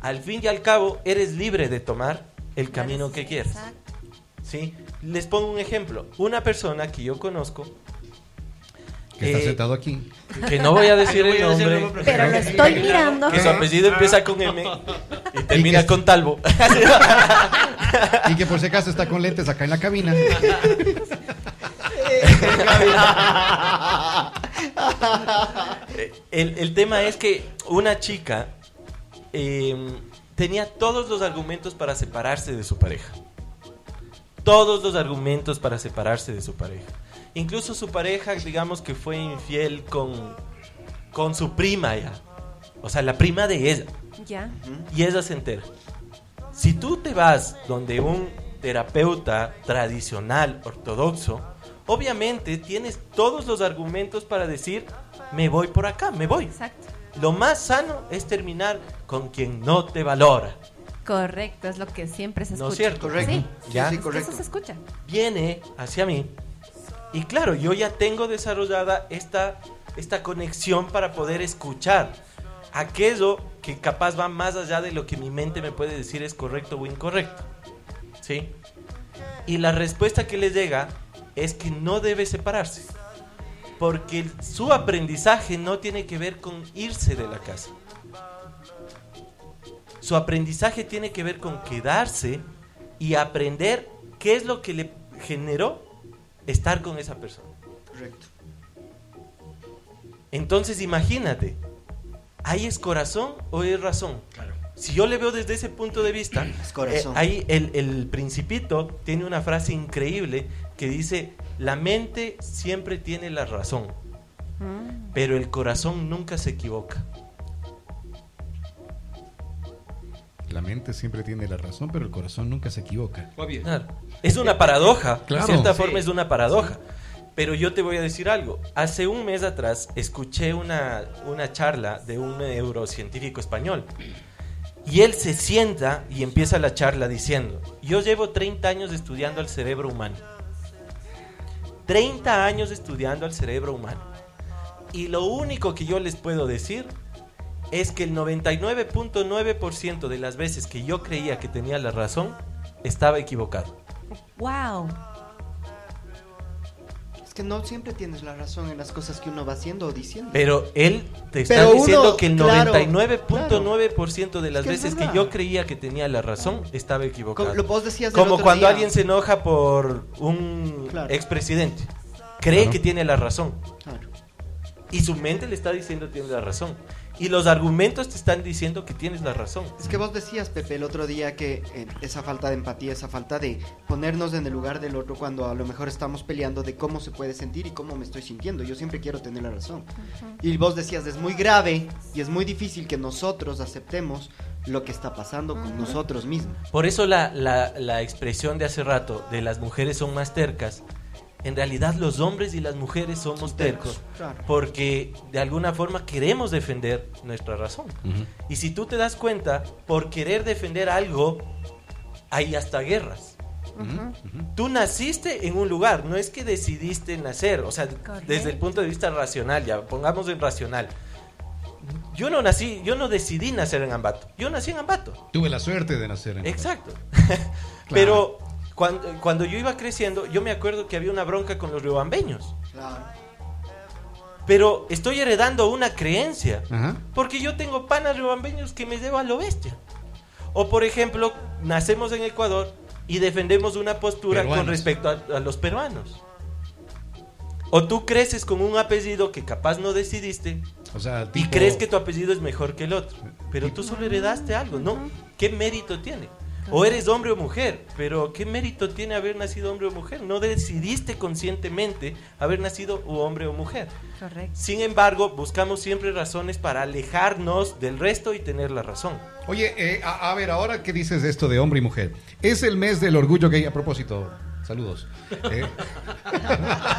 Al fin y al cabo, eres libre de tomar el camino que quieras. ¿sí? Les pongo un ejemplo. Una persona que yo conozco Que está Eh, sentado aquí. Que no voy a decir el a decir el nombre. Pero lo estoy mirando. Que su apellido empieza con M y termina que- con Talbo. Y que por si acaso está con lentes acá en la cabina. Eh, el, el tema es que una chica eh, tenía todos los argumentos para separarse de su pareja. Todos los argumentos para separarse de su pareja. Incluso su pareja, digamos que fue infiel con, con su prima ya. O sea, la prima de ella. Ya. Y ella se entera. Si tú te vas donde un terapeuta tradicional, ortodoxo, obviamente tienes todos los argumentos para decir, me voy por acá, me voy. Exacto. Lo más sano es terminar con quien no te valora. Correcto, es lo que siempre se escucha. ¿No es cierto? Correcto. Sí, Ya. Sí, es que correcto. eso se escucha. Viene hacia mí y claro, yo ya tengo desarrollada esta, esta conexión para poder escuchar aquello que capaz va más allá de lo que mi mente me puede decir es correcto o incorrecto. ¿Sí? Y la respuesta que le llega es que no debe separarse. Porque su aprendizaje no tiene que ver con irse de la casa. Su aprendizaje tiene que ver con quedarse y aprender qué es lo que le generó estar con esa persona. Correcto. Entonces imagínate, ¿ahí es corazón o es razón? Si yo le veo desde ese punto de vista, Es corazón. eh, ahí el, el principito tiene una frase increíble que dice, la mente siempre tiene la razón, Mm. pero el corazón nunca se equivoca. La mente siempre tiene la razón, pero el corazón nunca se equivoca. Claro. Es una paradoja, Claro. de cierta Sí. forma es una paradoja. Pero yo te voy a decir algo. Hace un mes atrás escuché una, una charla de un neurocientífico español. Y él se sienta y empieza la charla diciendo, yo llevo 30 años estudiando al cerebro humano. 30 años estudiando al cerebro humano. Y lo único que yo les puedo decir es que el 99.9% de las veces que yo creía que tenía la razón, estaba equivocado. Wow. Es que no siempre tienes la razón en las cosas que uno va haciendo o diciendo. Pero él te está Pero uno, diciendo que el claro, 99.9% de las Es que es veces que yo creía que tenía la razón, estaba equivocado. Como lo vos decías Como cuando día. alguien se enoja por un Claro. expresidente. Cree Claro. que tiene la razón. Claro. Y su mente le está diciendo que tiene la razón. Y los argumentos te están diciendo que tienes la razón. Es que vos decías, Pepe, el otro día que eh, esa falta de empatía, esa falta de ponernos en el lugar del otro cuando a lo mejor estamos peleando de cómo se puede sentir y cómo me estoy sintiendo. Yo siempre quiero tener la razón. Y vos decías, es muy grave y es muy difícil que nosotros aceptemos lo que está pasando con nosotros mismos. Por eso la, la- la expresión de hace rato de las mujeres son más tercas. En realidad los hombres y las mujeres somos tercos. Claro. Porque de alguna forma queremos defender nuestra razón. Y si tú te das cuenta, por querer defender algo, hay hasta guerras. Tú naciste en un lugar, no es que decidiste nacer, o sea, Correcto. desde el punto de vista racional, ya pongamos en racional. Yo no nací, yo no decidí nacer en Ambato, yo nací en Ambato. Tuve la suerte de nacer en Exacto. Pero cuando, cuando yo iba creciendo, yo me acuerdo que había una bronca con los riobambeños. Claro. Pero estoy heredando una creencia. Ajá. Porque yo tengo panas riobambeños que me llevan a lo bestia. O por ejemplo, nacemos en Ecuador y defendemos una postura con respecto a, a los peruanos. O tú creces con un apellido que capaz no decidiste O sea, y crees que tu apellido es mejor que el otro. Pero tú solo heredaste algo, ¿no? ¿Qué mérito tiene? O eres hombre o mujer, pero ¿qué mérito tiene haber nacido hombre o mujer? No decidiste conscientemente haber nacido hombre o mujer. Correcto. Sin embargo, buscamos siempre razones para alejarnos del resto y tener la razón. Oye, eh, a, a ver, ahora que dices de esto de hombre y mujer. Es el mes del orgullo gay. A propósito, saludos. Eh,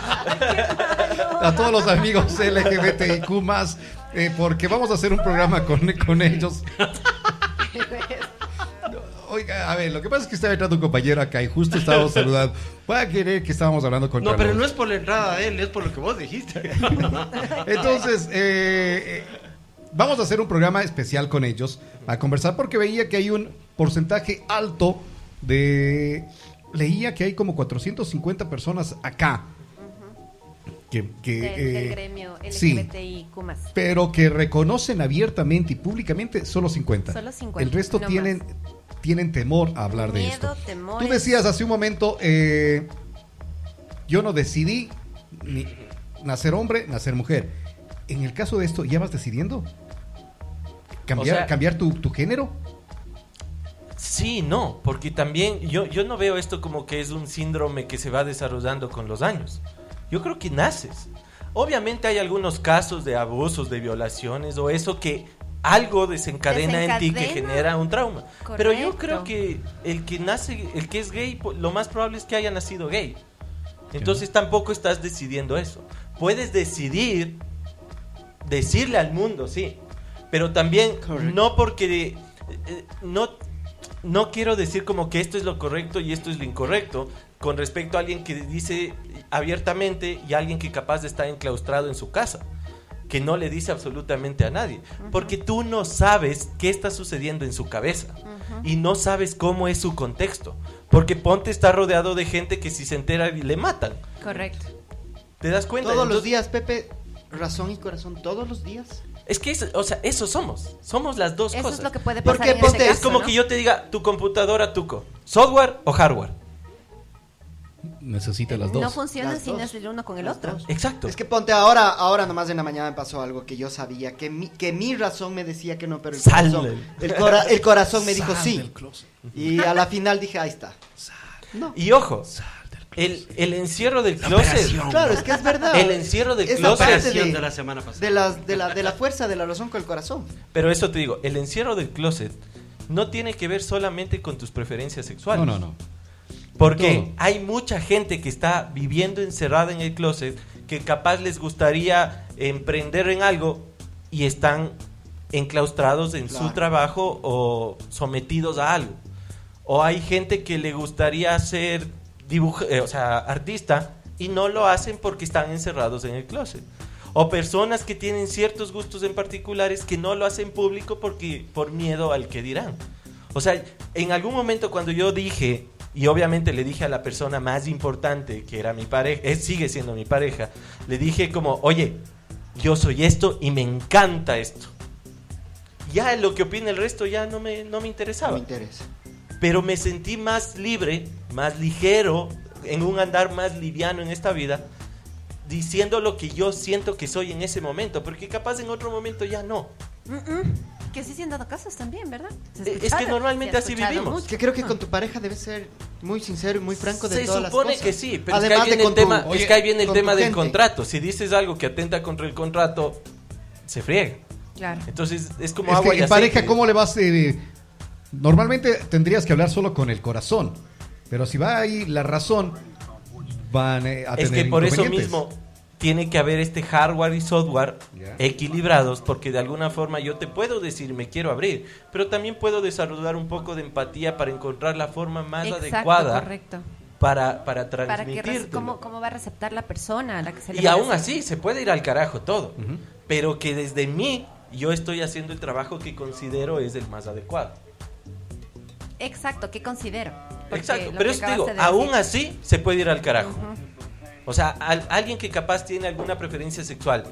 a todos los amigos LGBTIQ más, eh, porque vamos a hacer un programa con, con ellos. Oiga, a ver, lo que pasa es que estaba entrando un compañero acá y justo estábamos saludando. Voy a querer que estábamos hablando con No, pero no es por la entrada de él, es por lo que vos dijiste. Entonces, eh, eh, vamos a hacer un programa especial con ellos a conversar porque veía que hay un porcentaje alto de... Leía que hay como 450 personas acá que, que, del, del eh, gremio sí, LGBTIQ+. pero que reconocen abiertamente y públicamente solo 50. Solo 50, El resto no tienen, tienen temor a hablar de Miedo, esto. temores. Tú decías hace un momento, eh, yo no decidí ni nacer hombre, nacer mujer. En el caso de esto, ¿ya vas decidiendo? ¿Cambiar, O sea- cambiar tu, tu género? Sí, no, porque también yo, yo no veo esto como que es un síndrome que se va desarrollando con los años. Yo creo que naces. Obviamente hay algunos casos de abusos, de violaciones o eso que algo desencadena, en ti que genera un trauma. Pero yo Correcto. creo que el que nace, el que es gay, lo más probable es que haya nacido gay. Entonces tampoco estás decidiendo eso. Puedes decidir decirle al mundo, sí, pero también no porque eh, eh, no no quiero decir como que esto es lo correcto y esto es lo incorrecto con respecto a alguien que dice abiertamente y alguien que capaz de estar enclaustrado en su casa, que no le dice absolutamente a nadie, porque tú no sabes qué está sucediendo en su cabeza y no sabes cómo es su contexto, porque Ponte está rodeado de gente que si se entera le matan. Correcto. ¿Te das cuenta? Todos los días, Pepe, razón y corazón, todos los días. Es que, es- o sea, eso somos. Somos las dos Eso cosas. es lo que puede Porque pasar en ponte, ese es como ¿no? que yo te diga, tu computadora, Tuco, ¿software o hardware? Necesita las dos. No funciona Las si no dos. es el uno con el otro. Exacto. Es que ponte ahora, ahora nomás en la mañana me pasó algo que yo sabía, que mi, que mi razón me decía que no, pero el Sal corazón, del- el, cora- el corazón me dijo sí. Y a la final dije, ahí está. No. Y ojo, el, el encierro del closet. Claro, es que es verdad. El encierro del Es closet. parte de, de la semana pasada. de, las, de, la, de la fuerza de la razón con el corazón. Pero eso te digo, el encierro del closet no tiene que ver solamente con tus preferencias sexuales. No, no, no. Porque Todo. hay mucha gente que está viviendo encerrada en el closet que capaz les gustaría emprender en algo y están enclaustrados en su trabajo o sometidos a algo. O hay gente que le gustaría ser dibuj eh, o sea, artista y no lo hacen porque están encerrados en el closet. O personas que tienen ciertos gustos en particulares que no lo hacen público porque por miedo al que dirán. O sea, en algún momento cuando yo dije, y obviamente le dije a la persona más importante, que era mi pareja, es, sigue siendo mi pareja, le dije como, oye, yo soy esto y me encanta esto. Ya lo que opine el resto ya no me, no me No interesaba. me interesa. Pero me sentí más libre, más ligero, en un andar más liviano en esta vida, diciendo lo que yo siento que soy en ese momento, porque capaz en otro momento ya no. Mm, mm. Que sí se han dado casos también, ¿verdad? Se Eh, es que normalmente se así vivimos. mucho. Que creo que con tu pareja debes ser muy sincero y muy franco de Se todas las supone que sí, pero es que Además ahí viene el tu- tema, es que ahí viene el tema del contrato. Si dices algo que atenta contra el contrato, se friega. Claro. Entonces es como Es agua que y en pareja. ¿cómo le vas? eh, normalmente tendrías que hablar solo con el corazón. Pero si va ahí la razón, van eh, a Es tener que por eso mismo tiene que haber este hardware y software equilibrados porque de alguna forma yo te puedo decir me quiero abrir, pero también puedo desarrollar un poco de empatía para encontrar la forma más Exacto, adecuada correcto. para, para que transmitir. cómo, cómo va a receptar la persona a la que se le Y aún así se puede ir al carajo todo, pero que desde mí yo estoy haciendo el trabajo que considero es el más adecuado. Exacto, ¿qué considero? Porque Exacto, pero que eso te digo, aún así se puede ir al carajo. O sea, al- alguien que capaz tiene alguna preferencia sexual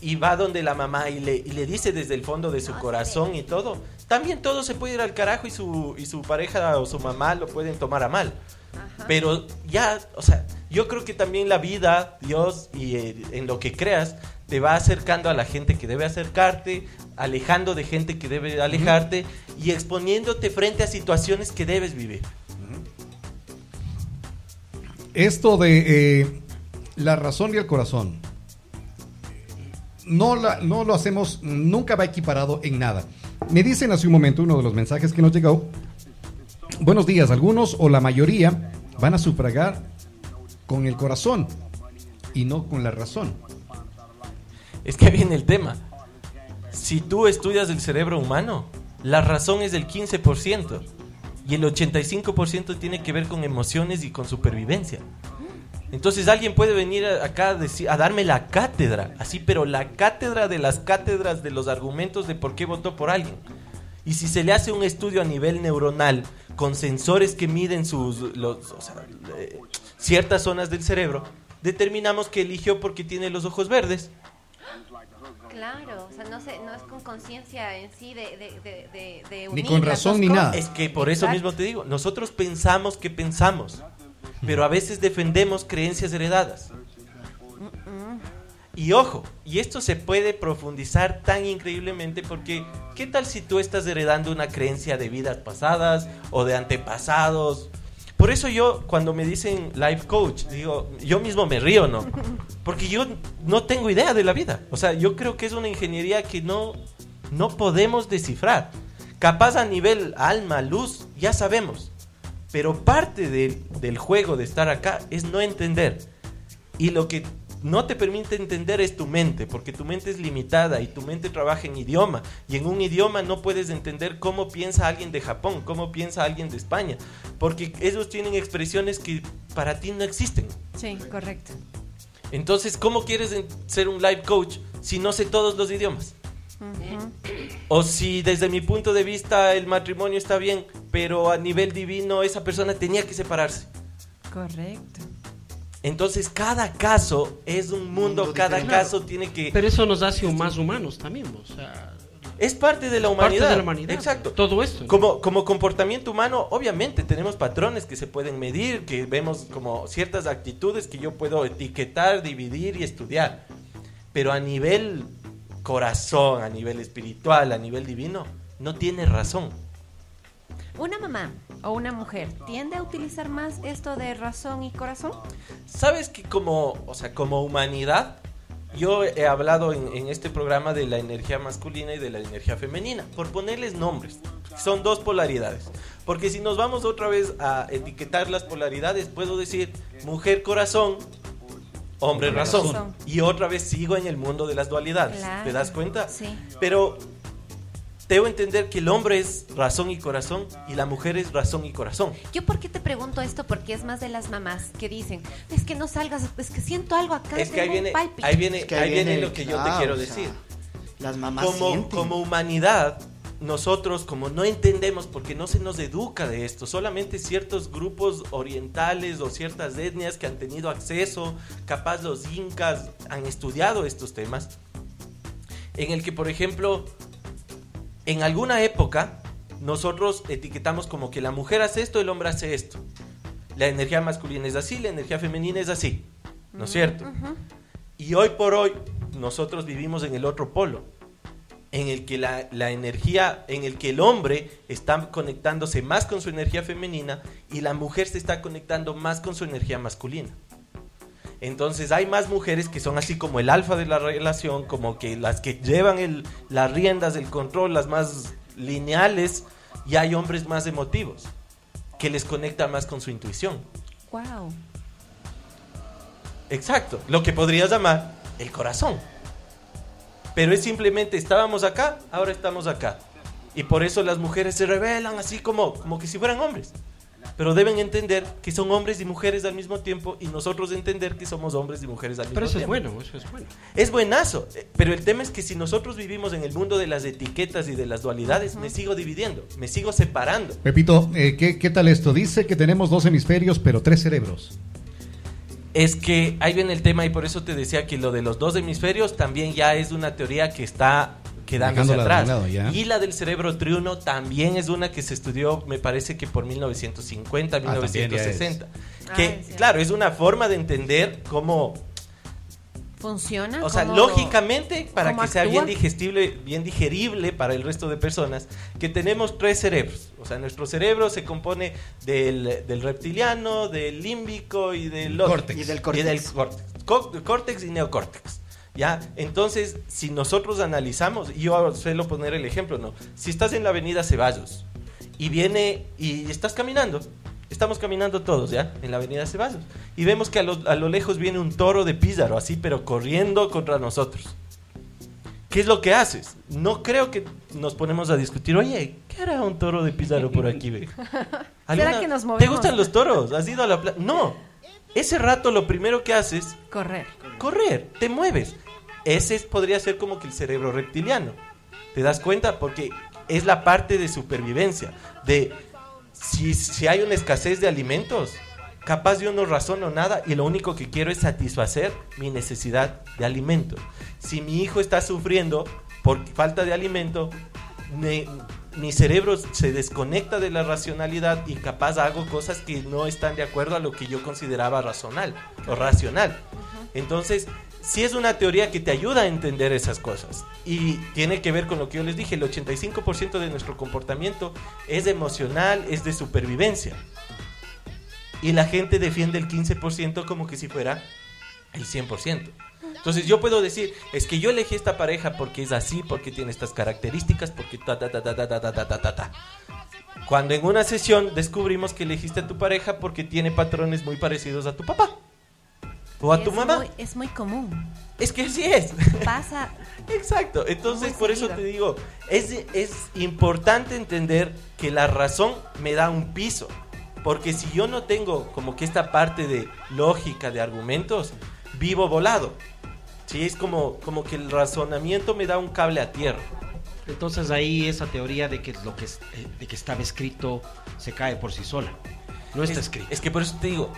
y va donde la mamá y le, y le dice desde el fondo de su corazón y todo, también todo se puede ir al carajo y su, y su pareja o su mamá lo pueden tomar a mal. Pero ya, o sea, yo creo que también la vida, Dios y eh, en lo que creas, te va acercando a la gente que debe acercarte, alejando de gente que debe alejarte y exponiéndote frente a situaciones que debes vivir. Esto de eh, la razón y el corazón. No, la- no lo hacemos, nunca va equiparado en nada. Me dicen hace un momento uno de los mensajes que nos llegó. Buenos días, algunos o la mayoría van a sufragar con el corazón y no con la razón. Es que viene el tema. Si tú estudias el cerebro humano, la razón es del 15% y el 85% tiene que ver con emociones y con supervivencia. Entonces alguien puede venir a- acá a, decir- a darme la cátedra, así, pero la cátedra de las cátedras de los argumentos de por qué votó por alguien. Y si se le hace un estudio a nivel neuronal con sensores que miden sus los- o sea, eh, ciertas zonas del cerebro, determinamos que eligió porque tiene los ojos verdes. Claro, o sea, no, se, no es con conciencia en sí de, de, de, de, de Ni unir con razón ni nada. Es que por eso Exacto. mismo te digo, nosotros pensamos que pensamos, pero a veces defendemos creencias heredadas. Y ojo, y esto se puede profundizar tan increíblemente porque ¿qué tal si tú estás heredando una creencia de vidas pasadas o de antepasados? Por eso yo cuando me dicen life coach, digo, yo mismo me río, ¿no? Porque yo no tengo idea de la vida. O sea, yo creo que es una ingeniería que no, no podemos descifrar. Capaz a nivel alma, luz, ya sabemos. Pero parte del- del juego de estar acá es no entender. Y lo que no te permite entender es tu mente, porque tu mente es limitada y tu mente trabaja en idioma. Y en un idioma no puedes entender cómo piensa alguien de Japón, cómo piensa alguien de España, porque ellos tienen expresiones que para ti no existen. Sí, correcto. Entonces, ¿cómo quieres ser un life coach si no sé todos los idiomas? O si desde mi punto de vista el matrimonio está bien, pero a nivel divino esa persona tenía que separarse. Correcto. Entonces cada caso es un mundo, Mundo cada diferente. caso tiene que... Pero eso nos hace más humanos también, o sea, Es parte de la parte humanidad. de la humanidad. Exacto. Todo esto. ¿no? Como, como comportamiento humano, obviamente tenemos patrones que se pueden medir, que vemos como ciertas actitudes que yo puedo etiquetar, dividir y estudiar. Pero a nivel corazón, a nivel espiritual, a nivel divino, no tiene razón. Una mamá o una mujer tiende a utilizar más esto de razón y corazón. ¿Sabes que como, o sea, como humanidad, yo he hablado en, en este programa de la energía masculina y de la energía femenina, por ponerles nombres. Son dos polaridades. Porque si nos vamos otra vez a etiquetar las polaridades, puedo decir mujer corazón, hombre razón. razón. Y otra vez sigo en el mundo de las dualidades. Claro. ¿Te das cuenta? Sí. Pero debo entender que el hombre es razón y corazón y la mujer es razón y corazón. Yo por qué te pregunto esto porque es más de las mamás que dicen, es que no salgas, es que siento algo acá. Es que ahí viene, pálpito". ahí viene, Es que ahí ahí viene viene, lo que yo te quiero o sea, decir. Las mamás como, sienten. como humanidad, nosotros como no entendemos porque no se nos educa de esto, solamente ciertos grupos orientales o ciertas etnias que han tenido acceso, capaz los incas han estudiado estos temas, en el que por ejemplo, en alguna época nosotros etiquetamos como que la mujer hace esto, el hombre hace esto. La energía masculina es así, la energía femenina es así, ¿no es cierto? Y hoy por hoy nosotros vivimos en el otro polo, en el que la, la energía, en el que el hombre está conectándose más con su energía femenina y la mujer se está conectando más con su energía masculina. Entonces hay más mujeres que son así como el alfa de la relación, como que las que llevan el, las riendas, el control, las más lineales, y hay hombres más emotivos, que les conecta más con su intuición. Wow. Exacto, lo que podrías llamar el corazón. Pero es simplemente estábamos acá, ahora estamos acá. Y por eso las mujeres se rebelan así como, como que si fueran hombres. Pero deben entender que son hombres y mujeres al mismo tiempo y nosotros entender que somos hombres y mujeres al mismo Pero eso es tiempo. bueno, eso es bueno. Es buenazo, eh, pero el tema es que si nosotros vivimos en el mundo de las etiquetas y de las dualidades, me sigo dividiendo, me sigo separando. Pepito, eh, ¿qué, qué tal esto? Dice que tenemos dos hemisferios, pero tres cerebros. Es que ahí viene el tema y por eso te decía que lo de los dos hemisferios también ya es una teoría que está quedándose atrás. lado. Y la del cerebro triuno también es una que se estudió, me parece que por 1950, Ah, también ya es. 1960. Ah, Que, es claro, es una forma de entender cómo, ¿Funciona? o sea, ¿Cómo- lógicamente, para que sea bien digestible, bien digerible para el resto de personas, que tenemos tres cerebros. O sea, nuestro cerebro se compone del, del reptiliano, del límbico y del Córtex. Y del Y córtex. del córtex. Co- córtex y neocórtex. ¿Ya? Entonces, si nosotros analizamos, y yo suelo poner el ejemplo, ¿no? Si estás en la avenida Ceballos y viene y estás caminando, estamos caminando todos, ¿ya? En la avenida Ceballos. Y vemos que a lo, a lo lejos viene un toro de Pízaro, así, pero corriendo contra nosotros. ¿Qué es lo que haces? No creo que nos ponemos a discutir, oye, ¿qué hará un toro de Pízaro por aquí, ve? ¿Alguna- que nos ¿Te gustan los toros? ¿Has ido a la playa? No. Ese rato lo primero que haces, Correr. correr, te mueves. Ese es- podría ser como que el cerebro reptiliano. ¿Te das cuenta? Porque es la parte de supervivencia. De si, si hay una escasez de alimentos, capaz yo no razono nada y lo único que quiero es satisfacer mi necesidad de alimento. Si mi hijo está sufriendo por falta de alimento, me- mi cerebro se desconecta de la racionalidad y capaz hago cosas que no están de acuerdo a lo que yo consideraba racional o racional. Entonces, sí es una teoría que te ayuda a entender esas cosas. Y tiene que ver con lo que yo les dije, el 85% de nuestro comportamiento es emocional, es de supervivencia. Y la gente defiende el 15% como que si fuera el 100%. Entonces yo puedo decir, es que yo elegí esta pareja porque es así, porque tiene estas características, porque ta ta ta ta ta ta ta ta ta. Cuando en una sesión descubrimos que elegiste a tu pareja porque tiene patrones muy parecidos a tu papá o a tu es mamá. muy- es muy común. Es que así es. Pasa. Exacto. Entonces, por eso te digo, es, es importante entender que la razón me da un piso. Porque si yo no tengo como que esta parte de lógica, de argumentos, vivo volado. Sí, es como, como que el razonamiento me da un cable a tierra. Entonces ahí esa teoría de que lo que, eh, de que estaba escrito se cae por sí sola. No está es, escrito. Es que por eso te digo,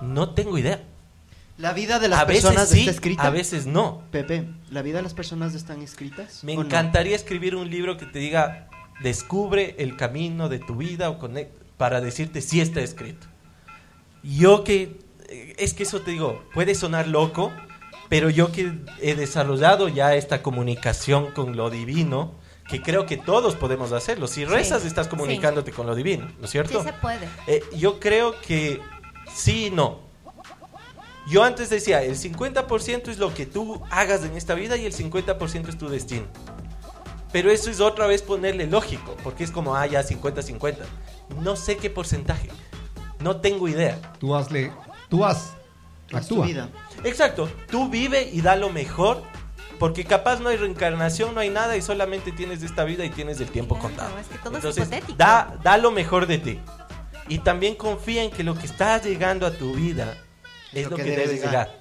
no tengo idea. La vida de las A veces personas sí, está escrita. a veces no. Pepe, ¿la vida de las personas están escritas? Me ¿o no? encantaría escribir un libro que te diga, descubre el camino de tu vida o conect- para decirte si está escrito. Yo que, eh, es que eso te digo, puede sonar loco, pero yo que he desarrollado ya esta comunicación con lo divino, que creo que todos podemos hacerlo. Si rezas, estás comunicándote con lo divino, ¿no es cierto? Sí se puede. Eh, yo creo que sí y no. Yo antes decía, el 50% es lo que tú hagas en esta vida y el 50% es tu destino. Pero eso es otra vez ponerle lógico, porque es como, ah, ya 50-50. No sé qué porcentaje. No tengo idea. Tú hazle, tú haz, actúa. Exacto, tú vive y da lo mejor, porque capaz no hay reencarnación, no hay nada y solamente tienes de esta vida y tienes del tiempo contado. es que todo es Entonces, hipotético. da, da lo mejor de ti. Y también confía en que lo que está llegando a tu vida es lo, que, debes llegar.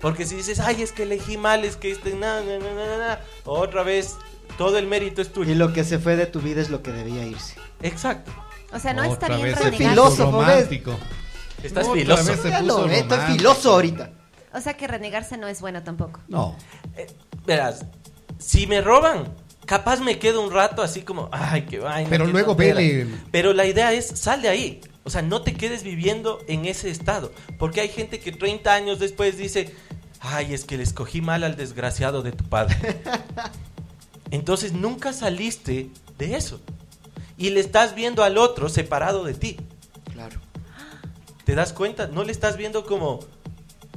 Porque si dices, ay, es que elegí mal, es que este, na, na, na, na, na", otra vez, todo el mérito es tuyo. Y lo que se fue de tu vida es lo que debía irse. Exacto. O sea, no está Otra bien vez se renegar. filósofo, ¿ves? romántico. Estás Otra filoso. vez se Ya puso lo ve, estoy filoso ahorita. O sea, que renegarse no es bueno tampoco. No. Verás, si me roban, capaz me quedo un rato así como, ay, qué vaina. Pero qué luego tontera". vele. Pero la idea es, sal de ahí. O sea, no te quedes viviendo en ese estado. Porque hay gente que 30 años después dice, ay, es que le escogí mal al desgraciado de tu padre. Entonces nunca saliste de eso. Y le estás viendo al otro separado de ti. Claro. ¿Te das cuenta? No le estás viendo como,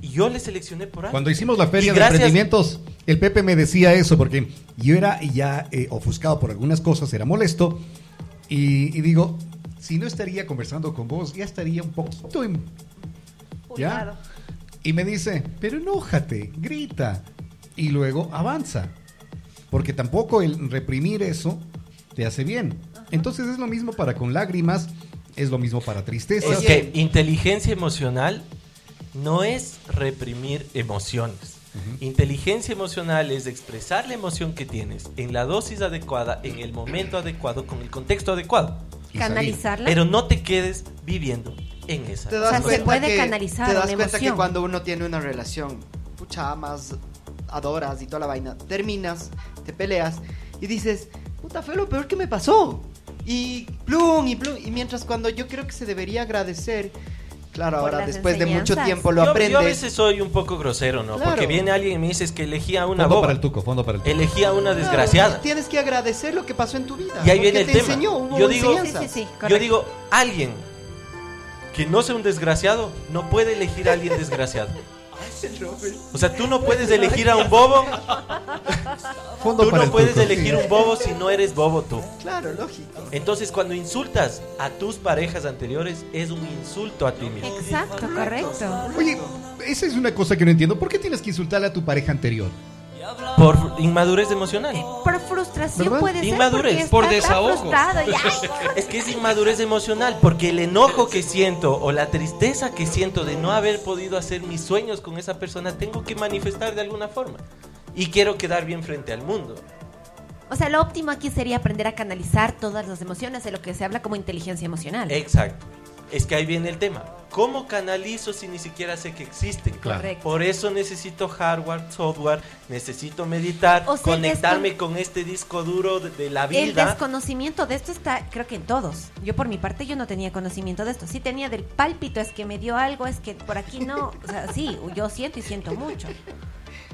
yo le seleccioné por algo. Cuando hicimos la feria Y de gracias- emprendimientos, el Pepe me decía eso porque yo era ya eh, ofuscado por algunas cosas, era molesto y, y digo, si no estaría conversando con vos, ya estaría un poquito en- ¿Ya? Y me dice, pero enójate, grita y luego avanza, porque tampoco el reprimir eso te hace bien. Entonces es lo mismo para con lágrimas, es lo mismo para tristeza. Es que inteligencia emocional no es reprimir emociones. Inteligencia emocional es expresar la emoción que tienes en la dosis adecuada, en el momento adecuado, con el contexto adecuado. Canalizarla. Pero no te quedes viviendo en esa. Te O sea, se puede que, canalizar Te das una cuenta que cuando uno tiene una relación, pucha, amas, adoras y toda la vaina, terminas, te peleas y dices, puta, fue lo peor que me pasó. Y plum, y plum. Y mientras cuando yo creo que se debería agradecer, claro, ahora después de mucho tiempo lo yo, aprendes. yo a veces soy un poco grosero, ¿no? Claro. Porque viene alguien y me dice es que elegía una Fondo boba. para el tuco, fondo para el tuco. Elegía una Claro, desgraciada. tienes que agradecer lo que pasó en tu vida. Y ahí viene el te tema. enseñó, hubo Yo digo, enseñanzas. Sí, sí, sí, Yo digo, alguien que no sea un desgraciado no puede elegir a alguien desgraciado. O sea, tú no puedes elegir a un bobo. Fondo Tú no puedes elegir un bobo si no eres bobo tú. Claro, lógico. Entonces, cuando insultas a tus parejas anteriores, es un insulto a ti mismo. Exacto, correcto. Oye, esa es una cosa que no entiendo. ¿Por qué tienes que insultarle a tu pareja anterior? Por inmadurez emocional. Por frustración ¿Verdad? puede ser. Inmadurez, por está desahogo. frustrado y, ay, Es que es inmadurez emocional, porque el enojo que siento o la tristeza que siento de no haber podido hacer mis sueños con esa persona, tengo que manifestar de alguna forma. Y quiero quedar bien frente al mundo. O sea, lo óptimo aquí sería aprender a canalizar todas las emociones de lo que se habla como inteligencia emocional. Exacto. Es que ahí viene el tema. ¿Cómo canalizo si ni siquiera sé que existen? Claro. Correcto. Por eso necesito hardware, software, necesito meditar, O sea, el conectarme descon- con este disco duro de, de la El vida. desconocimiento de esto está, creo que en todos. Yo por mi parte yo no tenía conocimiento de esto. Sí tenía del pálpito, es que me dio algo, es que por aquí no. O sea, sí, yo siento y siento mucho.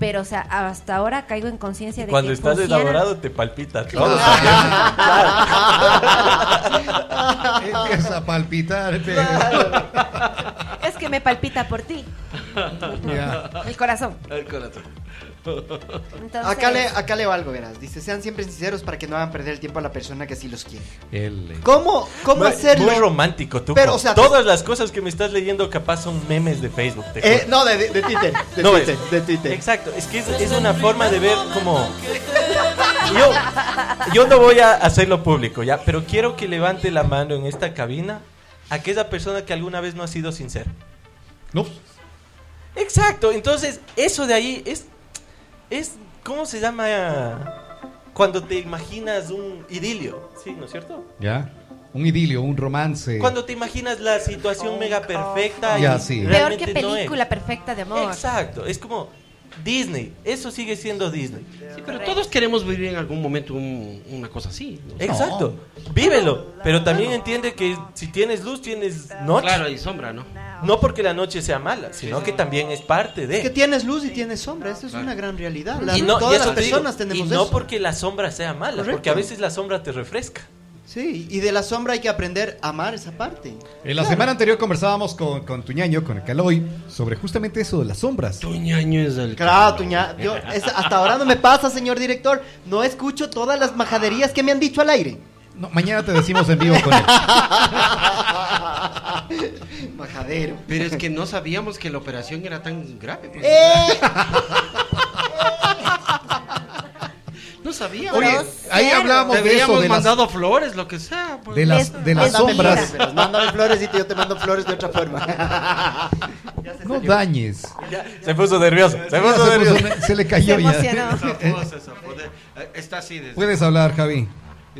Pero, o sea, hasta ahora caigo en conciencia de Cuando que estás pusiera- enamorado te palpita todo. Empieza a palpitar. pe- Es que me palpita por ti. Ya. El corazón. El corazón. Entonces, Acá, le, acá leo algo, verás. Dice, sean siempre sinceros para que no hagan perder el tiempo a la persona que sí los quiere. El- ¿Cómo, cómo muy, hacerlo? muy romántico, tú. Pero, o sea, Todas las cosas que me estás leyendo capaz son memes de Facebook. te Eh, no, de, de- de Twitter. De No, Twitter, de Twitter. Exacto, es que es, es una forma de ver como... Yo, yo no voy a hacerlo público, ¿ya? Pero quiero que levante la mano en esta cabina aquella persona que alguna vez no ha sido sincera. No. Exacto, entonces eso de ahí es... es ¿Cómo se llama? Cuando te imaginas un idilio, ¿sí? ¿No es cierto? Ya. Un idilio, un romance. Cuando te imaginas la situación mega perfecta Ya, y sí. Peor que no es. película perfecta de amor. Exacto, es como Disney, eso sigue siendo Disney. Sí, pero todos queremos vivir en algún momento un- una cosa así. ¿no? Exacto, vívelo, pero también entiende que si tienes luz tienes noche. Claro, y sombra, ¿no? No porque la noche sea mala, sino que también es parte de. Que tienes luz y tienes sombra. Eso es una gran realidad. La- y no, y todas eso las te digo, personas tenemos y no eso. porque la sombra sea mala, Correcto. porque a veces la sombra te refresca. Sí, y de la sombra hay que aprender a amar esa parte. En la semana anterior conversábamos con, con Tuñaño, con el Caloy, sobre justamente eso de las sombras. Tuñaño es el. Claro, Tuña, yo, es- hasta ahora no me pasa, señor director. No escucho todas las majaderías que me han dicho al aire. No, mañana te decimos en vivo con él. Majadero. Pero es que no sabíamos que la operación era tan grave. pues. ¡Eh! No sabíamos. Oye, ahí hablábamos de eso, de las, mandado flores, lo que sea. pues. de las, de las sombras. mándame flores y yo te mando flores de otra forma. No dañes. Se puso nervioso, se puso se, nervioso. puso- se le cayó Se ya. eh, Está así. de- Puedes hablar, Javi.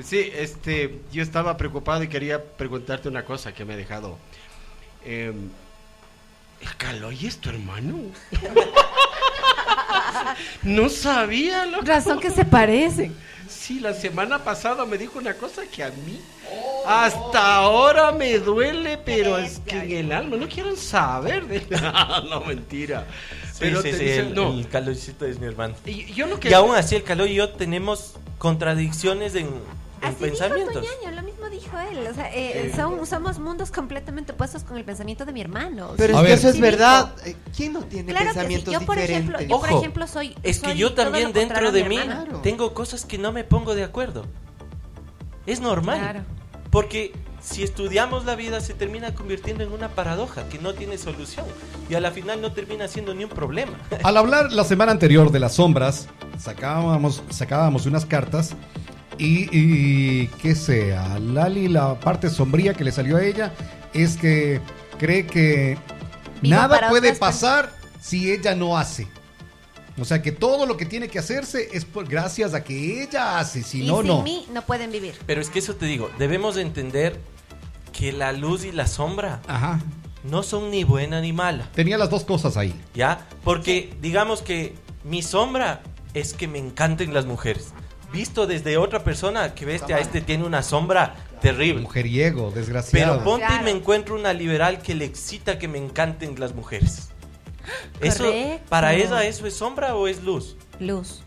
Sí, este, yo estaba preocupado y quería preguntarte una cosa que me ha dejado. Eh, ¿El Caloy es tu hermano? no sabía, loco. Razón que se parecen. Sí, la semana pasada me dijo una cosa que a mí hasta ahora me duele, pero es que en el alma no quieren saber de no, mentira. Sí, Pero sí, te sí, dicen- el, no. el calorcito es mi hermano. Y yo lo que Y aún así el calor y yo tenemos contradicciones en, en Así pensamientos. dijo Toñaño, lo mismo dijo él. O sea, eh, son- somos mundos completamente opuestos con el pensamiento de mi hermano. Pero A es que eso es verdad. Eh, ¿Quién no tiene Claro que sí. pensamientos Yo, por ejemplo, diferentes? yo, por Ojo, ejemplo, soy. Es que soy yo también dentro de mí tengo cosas que no me pongo de acuerdo. Es normal. Claro. Porque si estudiamos la vida se termina convirtiendo en una paradoja que no tiene solución. Y a la final no termina siendo ni un problema. Al hablar la semana anterior de las sombras, sacábamos, sacábamos unas cartas y, y qué sea, Lali, la parte sombría que le salió a ella es que cree que Vivo nada puede pasar si ella no hace. O sea que todo lo que tiene que hacerse es por, gracias a que ella hace, si y no, sin no. mí no pueden vivir. Pero es que eso te digo, debemos de entender que la luz y la sombra Ajá. no son ni buena ni mala. Tenía las dos cosas ahí. ¿Ya? Porque digamos que mi sombra es que me encanten las mujeres. Visto desde otra persona que bestia, este tiene una sombra terrible. Mujeriego, desgraciado. Pero ponte y me encuentro una liberal que le excita que me encanten las mujeres. Eso, Correcto. ¿Para ella eso es sombra o es luz? Luz.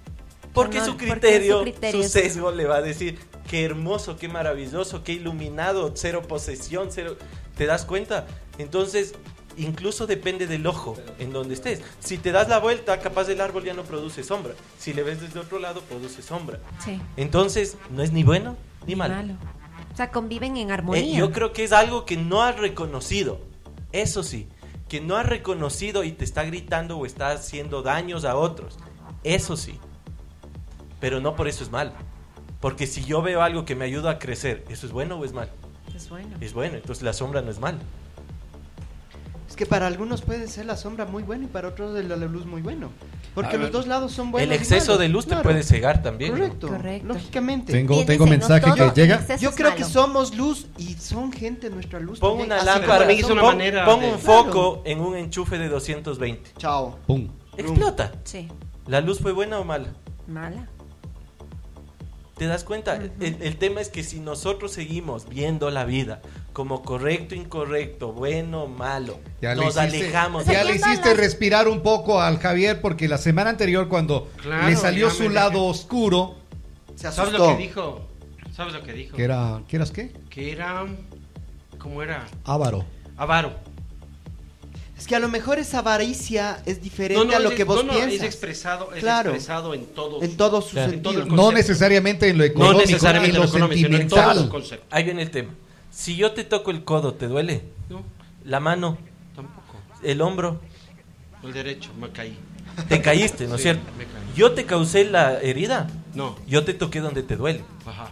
Porque No, su porque criterio, su criterio su es- sesgo le va a decir, qué hermoso, qué maravilloso, qué iluminado, cero posesión, cero... ¿Te das cuenta? Entonces, incluso depende del ojo en donde estés. Si te das la vuelta, capaz el árbol ya no produce sombra. Si le ves desde otro lado, produce sombra. Sí. Entonces, no es ni bueno ni malo. Malo. O sea, conviven en Eh, armonía. yo creo que es algo que no has reconocido. Eso sí, que no has reconocido y te está gritando o está haciendo daños a otros. Eso sí. Pero no por eso es malo. Porque si yo veo algo que me ayuda a crecer, ¿eso es bueno o es malo? Es bueno. Es bueno, entonces la sombra no es malo. Que para algunos puede ser la sombra muy buena y para otros el- la luz muy bueno. Porque Ah, los dos lados son buenos. el exceso de luz te puede cegar también. ¿no? Correcto, Correcto. lógicamente. Tengo, tengo mensaje que llega. Yo creo que somos luz y son gente nuestra luz. Pon también. una lámpara, es una pon, manera pon de- un foco en un enchufe de 220. Chao. Pum. Explota. Sí, ¿La luz fue buena o mala? mala. ¿Te das cuenta? el, el tema es que si nosotros seguimos viendo la vida como correcto, incorrecto, bueno, malo, Ya le nos hiciste- alejamos. Ya le hiciste respirar un poco al Javier porque la semana anterior cuando Claro, le salió su lado oscuro, Se ¿Sabes lo que dijo? ¿Sabes lo que dijo? que era, ¿qué eras qué? Que era. ¿Cómo era? Ávaro. Avaro. Es que a lo mejor esa avaricia es diferente No, no, a lo es- que vos no, no, piensas. Es expresado, es Claro. expresado en todos. En todos sus Claro. en sentidos. No necesariamente en lo No económico, necesariamente en lo lo en todos los sentimental. conceptos. Ahí viene el tema. Si yo te toco el codo, ¿te duele? No, La mano, tampoco. el hombro, El derecho, me caí. te caíste, ¿no es Sí, cierto? me caí. Yo te causé la herida, No, yo te toqué donde te duele. ajá.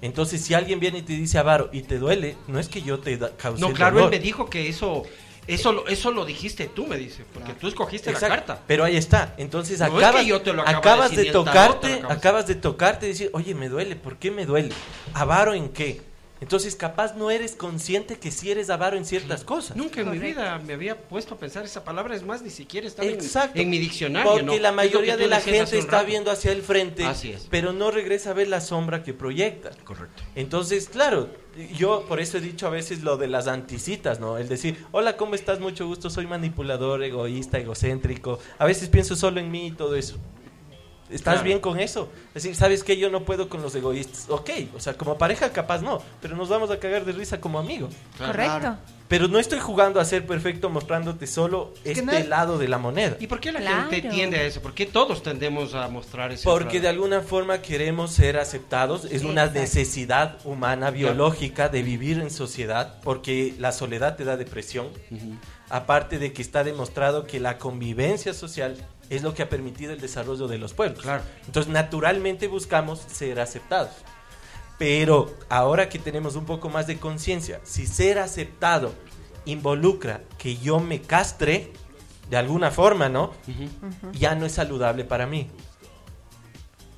Entonces, si alguien viene y te dice avaro y te duele, no es que yo te causé No, claro, él me dijo que eso. Eso lo, eso lo dijiste tú, me dice, porque tú escogiste Exacto, la carta. Pero ahí está. Entonces No es acabas, que yo te lo de acabas de, tarot tocarte, acabo de acabas de tocarte y decir, oye, me duele, ¿por qué me duele? ¿Avaro en qué? Entonces capaz no eres consciente que sí eres avaro en ciertas cosas. Nunca en mi vida me había puesto a pensar esa palabra, es más, ni siquiera estaba en- Exacto. en, mi diccionario. Porque ¿no? la mayoría de la gente está rato. viendo hacia el frente, Así es. pero no regresa a ver la sombra que proyecta. Correcto. Entonces, claro, yo por eso he dicho a veces lo de las anticitas, ¿no? El decir, hola, ¿cómo estás? Mucho gusto, soy manipulador, egoísta, egocéntrico. A veces pienso solo en mí y todo eso. ¿Estás Claro. bien con eso? Es decir, ¿sabes que Yo no puedo con los egoístas. Ok, o sea, como pareja capaz no, pero nos vamos a cagar de risa como amigos. Correcto. Pero no estoy jugando a ser perfecto mostrándote solo este no es- lado de la moneda. ¿Y por qué la Claro. gente tiende a eso? ¿Por qué todos tendemos a mostrar eso? Porque de alguna forma queremos ser aceptados, es una Exacto. necesidad humana, biológica de vivir en sociedad, porque la soledad te da depresión, aparte de que está demostrado que la convivencia social es lo que ha permitido el desarrollo de los pueblos. Claro. Entonces, naturalmente buscamos ser aceptados. Pero ahora que tenemos un poco más de conciencia, si ser aceptado involucra que yo me castre, de alguna forma, ¿no? Ya no es saludable para mí.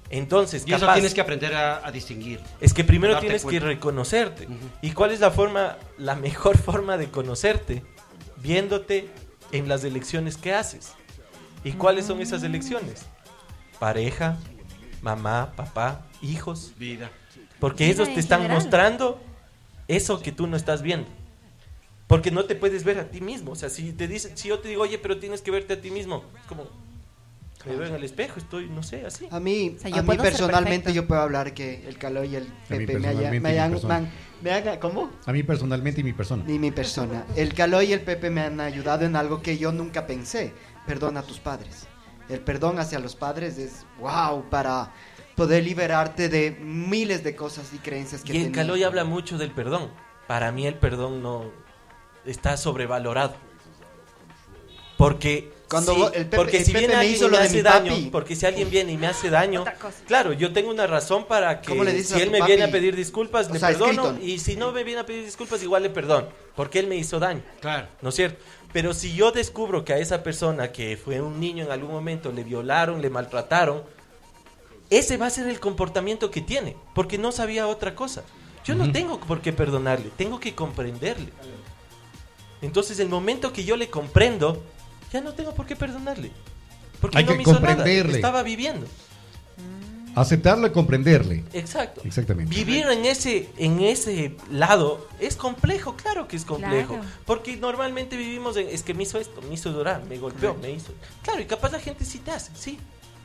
Entonces, Y eso capaz- tienes que aprender a, a distinguir. es que primero tienes cuenta. que reconocerte. ¿Y cuál es la forma, la mejor forma de conocerte? Viéndote en las elecciones que haces. ¿Y cuáles son esas elecciones? Pareja, mamá, papá, hijos. Vida. Porque Vida ellos te están general. mostrando eso que tú no estás viendo. Porque no te puedes ver a ti mismo. O sea, si te dicen, si yo te digo, oye, pero tienes que verte a ti mismo, es como, me veo en el espejo, estoy, no sé, así. A mí, O sea, yo a mí personalmente yo puedo hablar que el calor y el Pepe me, haya- me y hayan- persona. me han- me haga- ¿cómo? A mí personalmente y mi persona. Ni mi persona. El calor y el Pepe me han ayudado en algo que yo nunca pensé. Perdona a tus padres. El perdón hacia los padres es wow para poder liberarte de miles de cosas y creencias que Y tenías. Caloy habla mucho del perdón. Para mí el perdón no está sobrevalorado. Porque Cuando vos- el Pepe- porque el si Pepe viene me hizo y lo me de hace mi daño, papi. porque si alguien viene y me hace daño, claro, yo tengo una razón para ¿Cómo le que dices si él me papi? viene a pedir disculpas, O le sea, perdono escrito. y si no me viene a pedir disculpas igual le perdono, porque él me hizo daño. Claro. ¿No es cierto? Pero si yo descubro que a esa persona que fue un niño en algún momento le violaron, le maltrataron, ese va a ser el comportamiento que tiene, porque no sabía otra cosa. Yo no tengo por qué perdonarle, tengo que comprenderle. Entonces, el momento que yo le comprendo, ya no tengo por qué perdonarle. Porque Hay no que me hizo nada, comprenderle. estaba viviendo. Aceptarlo y comprenderle. Exacto. Exactamente. Vivir en ese, en ese lado es complejo, claro que es complejo. Claro. Porque normalmente vivimos en, es que me hizo esto, me hizo llorar, me golpeó, me hizo. Claro, y capaz la gente sí te hace, sí,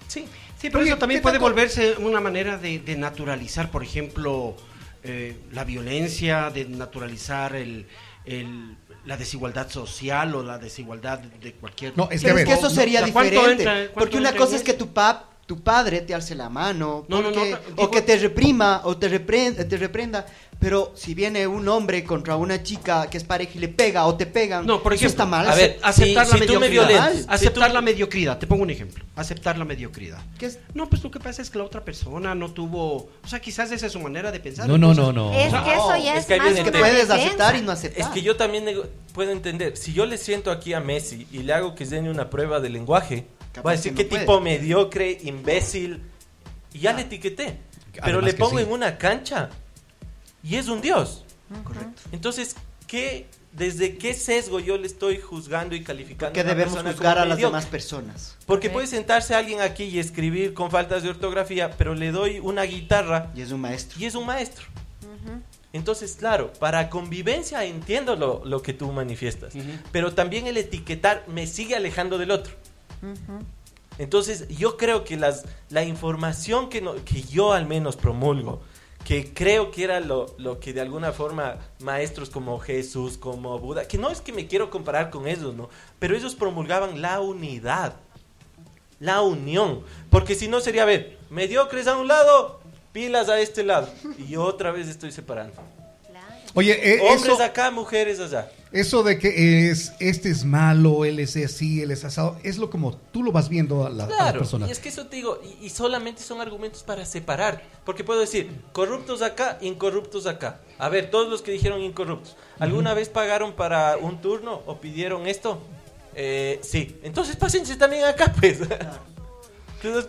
sí. Sí, pero Oye, eso también ¿qué puede volverse una manera de, de naturalizar, por ejemplo, eh, la violencia, de naturalizar el, el- la desigualdad social o la desigualdad de cualquier... No, es que es eso sería o sea, ¿cuánto diferente. entra- porque una cosa es que tu pap, tu padre te alce la mano, No, no, no, porque- o que te reprima o te, reprenda, te reprenda, pero si viene un hombre contra una chica que es pareja y le pega o te pegan, No, por eso ejemplo, está mal. a ver, aceptar si- la si me mediocridad. aceptar si tú- la mediocridad. Te pongo un ejemplo. Aceptar la mediocridad. ¿Qué es? No, pues lo que pasa es que la otra persona no tuvo, o sea, quizás esa es su manera de pensar. No, no, entonces- no, no. Es que eso ya es es, que más que puedes aceptar y no aceptar. Es que yo también puedo entender. Si yo le siento aquí a Messi y le hago que se den una prueba de lenguaje, Capaz va a decir que qué tipo mediocre, imbécil. Y ya le etiqueté. Pero Además le pongo sí. en una cancha y es un dios. Correcto. Entonces, ¿qué, ¿desde qué sesgo yo le estoy juzgando y calificando Que a debemos persona juzgar a las mediocre? demás personas. Porque puede sentarse alguien aquí y escribir con faltas de ortografía, pero le doy una guitarra Y es un maestro. y es un maestro. Entonces, claro, para convivencia entiendo lo, lo que tú manifiestas, pero también el etiquetar me sigue alejando del otro. Entonces, yo creo que las, la información que, no- que yo al menos promulgo, que creo que era lo, lo que de alguna forma maestros como Jesús, como Buda, que no es que me quiero comparar con ellos, ¿no? Pero ellos promulgaban la unidad, la unión, porque si no sería, ver, mediocres a un lado, pilas a este lado, y otra vez estoy separando. Oye, eh, Hombres eso, acá, mujeres allá. eso de que es este es malo, él es así, él es asado, es lo como tú lo vas viendo a la, a la Claro, persona. y es que eso te digo, y, y solamente son argumentos para separar, porque puedo decir, corruptos acá, incorruptos acá. A ver, todos los que dijeron incorruptos, ¿alguna vez pagaron para un turno o pidieron esto? Eh, sí, entonces pásense también acá, pues.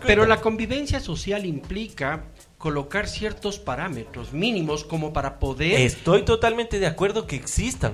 Pero la convivencia social implica colocar ciertos parámetros mínimos como para poder Estoy totalmente de acuerdo que existan.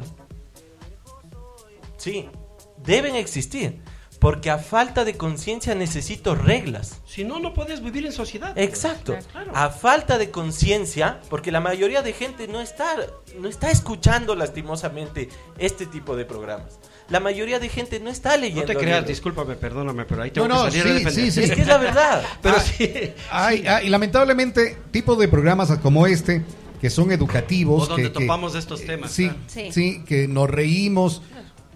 Sí, deben existir, porque a falta de conciencia necesito reglas. Si no, no puedes vivir en sociedad. Exacto. Claro. A falta de conciencia, porque la mayoría de gente no está, no está escuchando lastimosamente este tipo de programas. La mayoría de gente no está leyendo. No te creas, libros. discúlpame, perdóname, pero ahí tengo No, no, que salir sí, a defender. sí, sí. Es que es la verdad. Pero Ah, sí. Ay, ah, y lamentablemente, tipo de programas como este, que son educativos. O donde que- que- topamos estos temas, Sí, claro. sí, Sí. que nos reímos,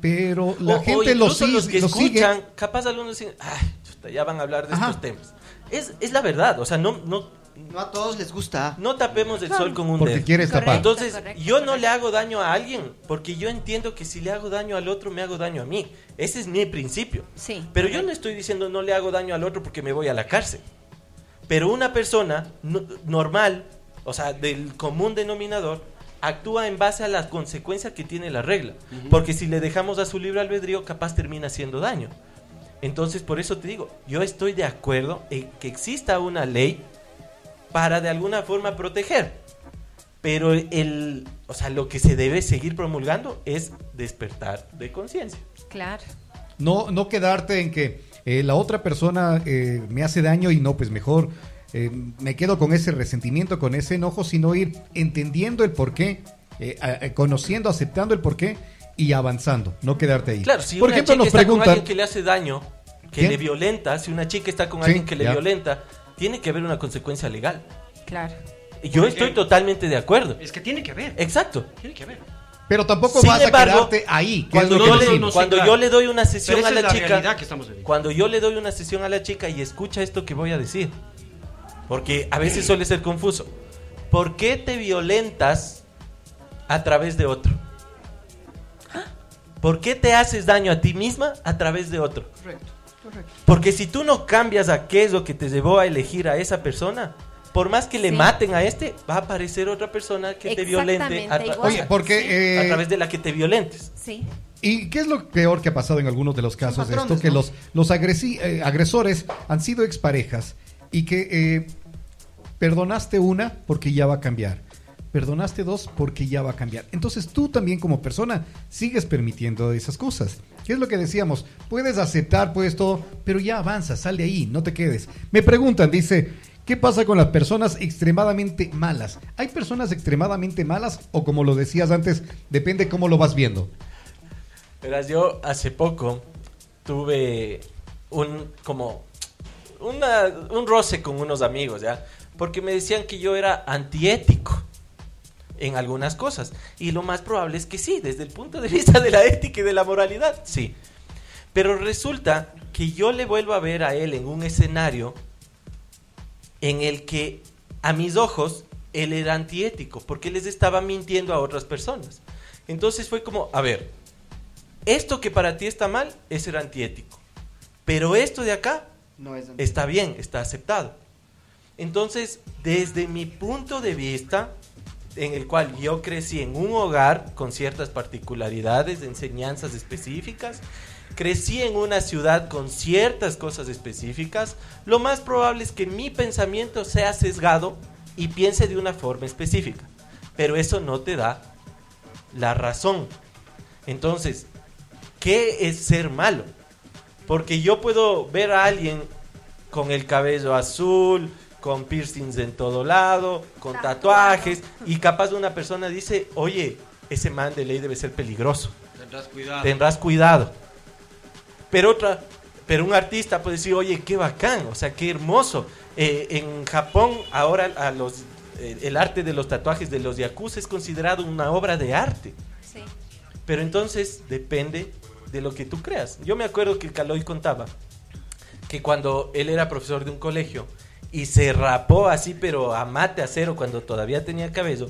pero la O- gente los que lo sigue. escuchan, capaz algunos dicen, ay, ya van a hablar de Ajá. estos temas. Es, es la verdad, o sea, no, no, No a todos les gusta. no tapemos el sol con un Porque dedo. quieres tapar. Correcto. Entonces, correcto, yo no le hago daño a alguien, porque yo entiendo que si le hago daño al otro, me hago daño a mí. Ese es mi principio. Sí. Pero yo no estoy diciendo no le hago daño al otro porque me voy a la cárcel. Pero una persona no- normal, o sea, del común denominador, actúa en base a las consecuencias que tiene la regla. Porque si le dejamos a su libre albedrío, capaz termina haciendo daño. Entonces, por eso te digo, yo estoy de acuerdo en que exista una ley para de alguna forma proteger. Pero el, o sea, lo que se debe seguir promulgando es despertar de conciencia. Claro. No, no quedarte en que eh, la otra persona eh, me hace daño y no, pues mejor eh, me quedo con ese resentimiento, con ese enojo, sino ir entendiendo el porqué, eh, conociendo, aceptando el porqué y avanzando, no quedarte ahí. Claro, si Por una ejemplo, chica nos está con preguntan, alguien que le hace daño, que ¿Quién? le violenta, si una chica está con Sí, alguien que le ya. violenta, tiene que haber una consecuencia legal. Claro. Yo ¿Por estoy totalmente de acuerdo. Es que tiene que haber. Exacto. Tiene que haber. pero tampoco Sin vas embargo, a quedarte ahí. que Cuando, yo, le, sí, cuando claro. yo le doy una sesión a la, es la chica, que cuando yo le doy una sesión a la chica y escucha esto que voy a decir, porque a veces suele ser confuso. ¿Por qué te violentas a través de otro? ¿Por qué te haces daño a ti misma a través de otro? Correcto, correcto. Porque si tú no cambias a qué es lo que te llevó a elegir a esa persona, por más que le Sí. maten a este, va a aparecer otra persona que te violente a, tra-. Oye, porque, sí, eh, a través de la que te violentes. Sí. ¿Y qué es lo peor que ha pasado en algunos de los casos de esto? Que ¿no? los, los agresi- eh, agresores han sido exparejas y que eh, perdonaste una porque ya va a cambiar. Perdonaste dos porque ya va a cambiar. Entonces tú también como persona sigues permitiendo esas cosas. ¿Qué es lo que decíamos? Puedes aceptar, puedes todo, pero ya avanza, sal de ahí, no te quedes. Me preguntan, dice, ¿qué pasa con las personas extremadamente malas? ¿Hay personas extremadamente malas o como lo decías antes, depende cómo lo vas viendo? Verás, yo hace poco tuve un como un roce con unos amigos, ¿ya? Porque me decían que yo era antiético en algunas cosas. Y lo más probable es que sí, desde el punto de vista de la ética y de la moralidad, sí. Pero resulta que yo le vuelvo a ver a él en un escenario en el que a mis ojos él era antiético, porque les estaba mintiendo a otras personas. Entonces fue como, a ver, esto que para ti está mal es ser antiético, pero esto de acá No es está bien, está aceptado. Entonces, desde mi punto de vista, en el cual yo crecí en un hogar con ciertas particularidades, enseñanzas específicas, crecí en una ciudad con ciertas cosas específicas, lo más probable es que mi pensamiento sea sesgado y piense de una forma específica. Pero eso no te da la razón. Entonces, ¿qué es ser malo? Porque yo puedo ver a alguien con el cabello azul, con piercings en todo lado, con tatuajes, y capaz una persona dice, oye, ese man de ley debe ser peligroso. Tendrás cuidado. Tendrás cuidado. Pero otra, pero un artista puede decir, oye, qué bacán, o sea, qué hermoso. Eh, en Japón ahora a los, eh, el arte de los tatuajes de los yakuza es considerado una obra de arte. Sí. Pero entonces depende de lo que tú creas. Yo me acuerdo que Caloy contaba que cuando él era profesor de un colegio y se rapó así, pero a mate a cero cuando todavía tenía cabello,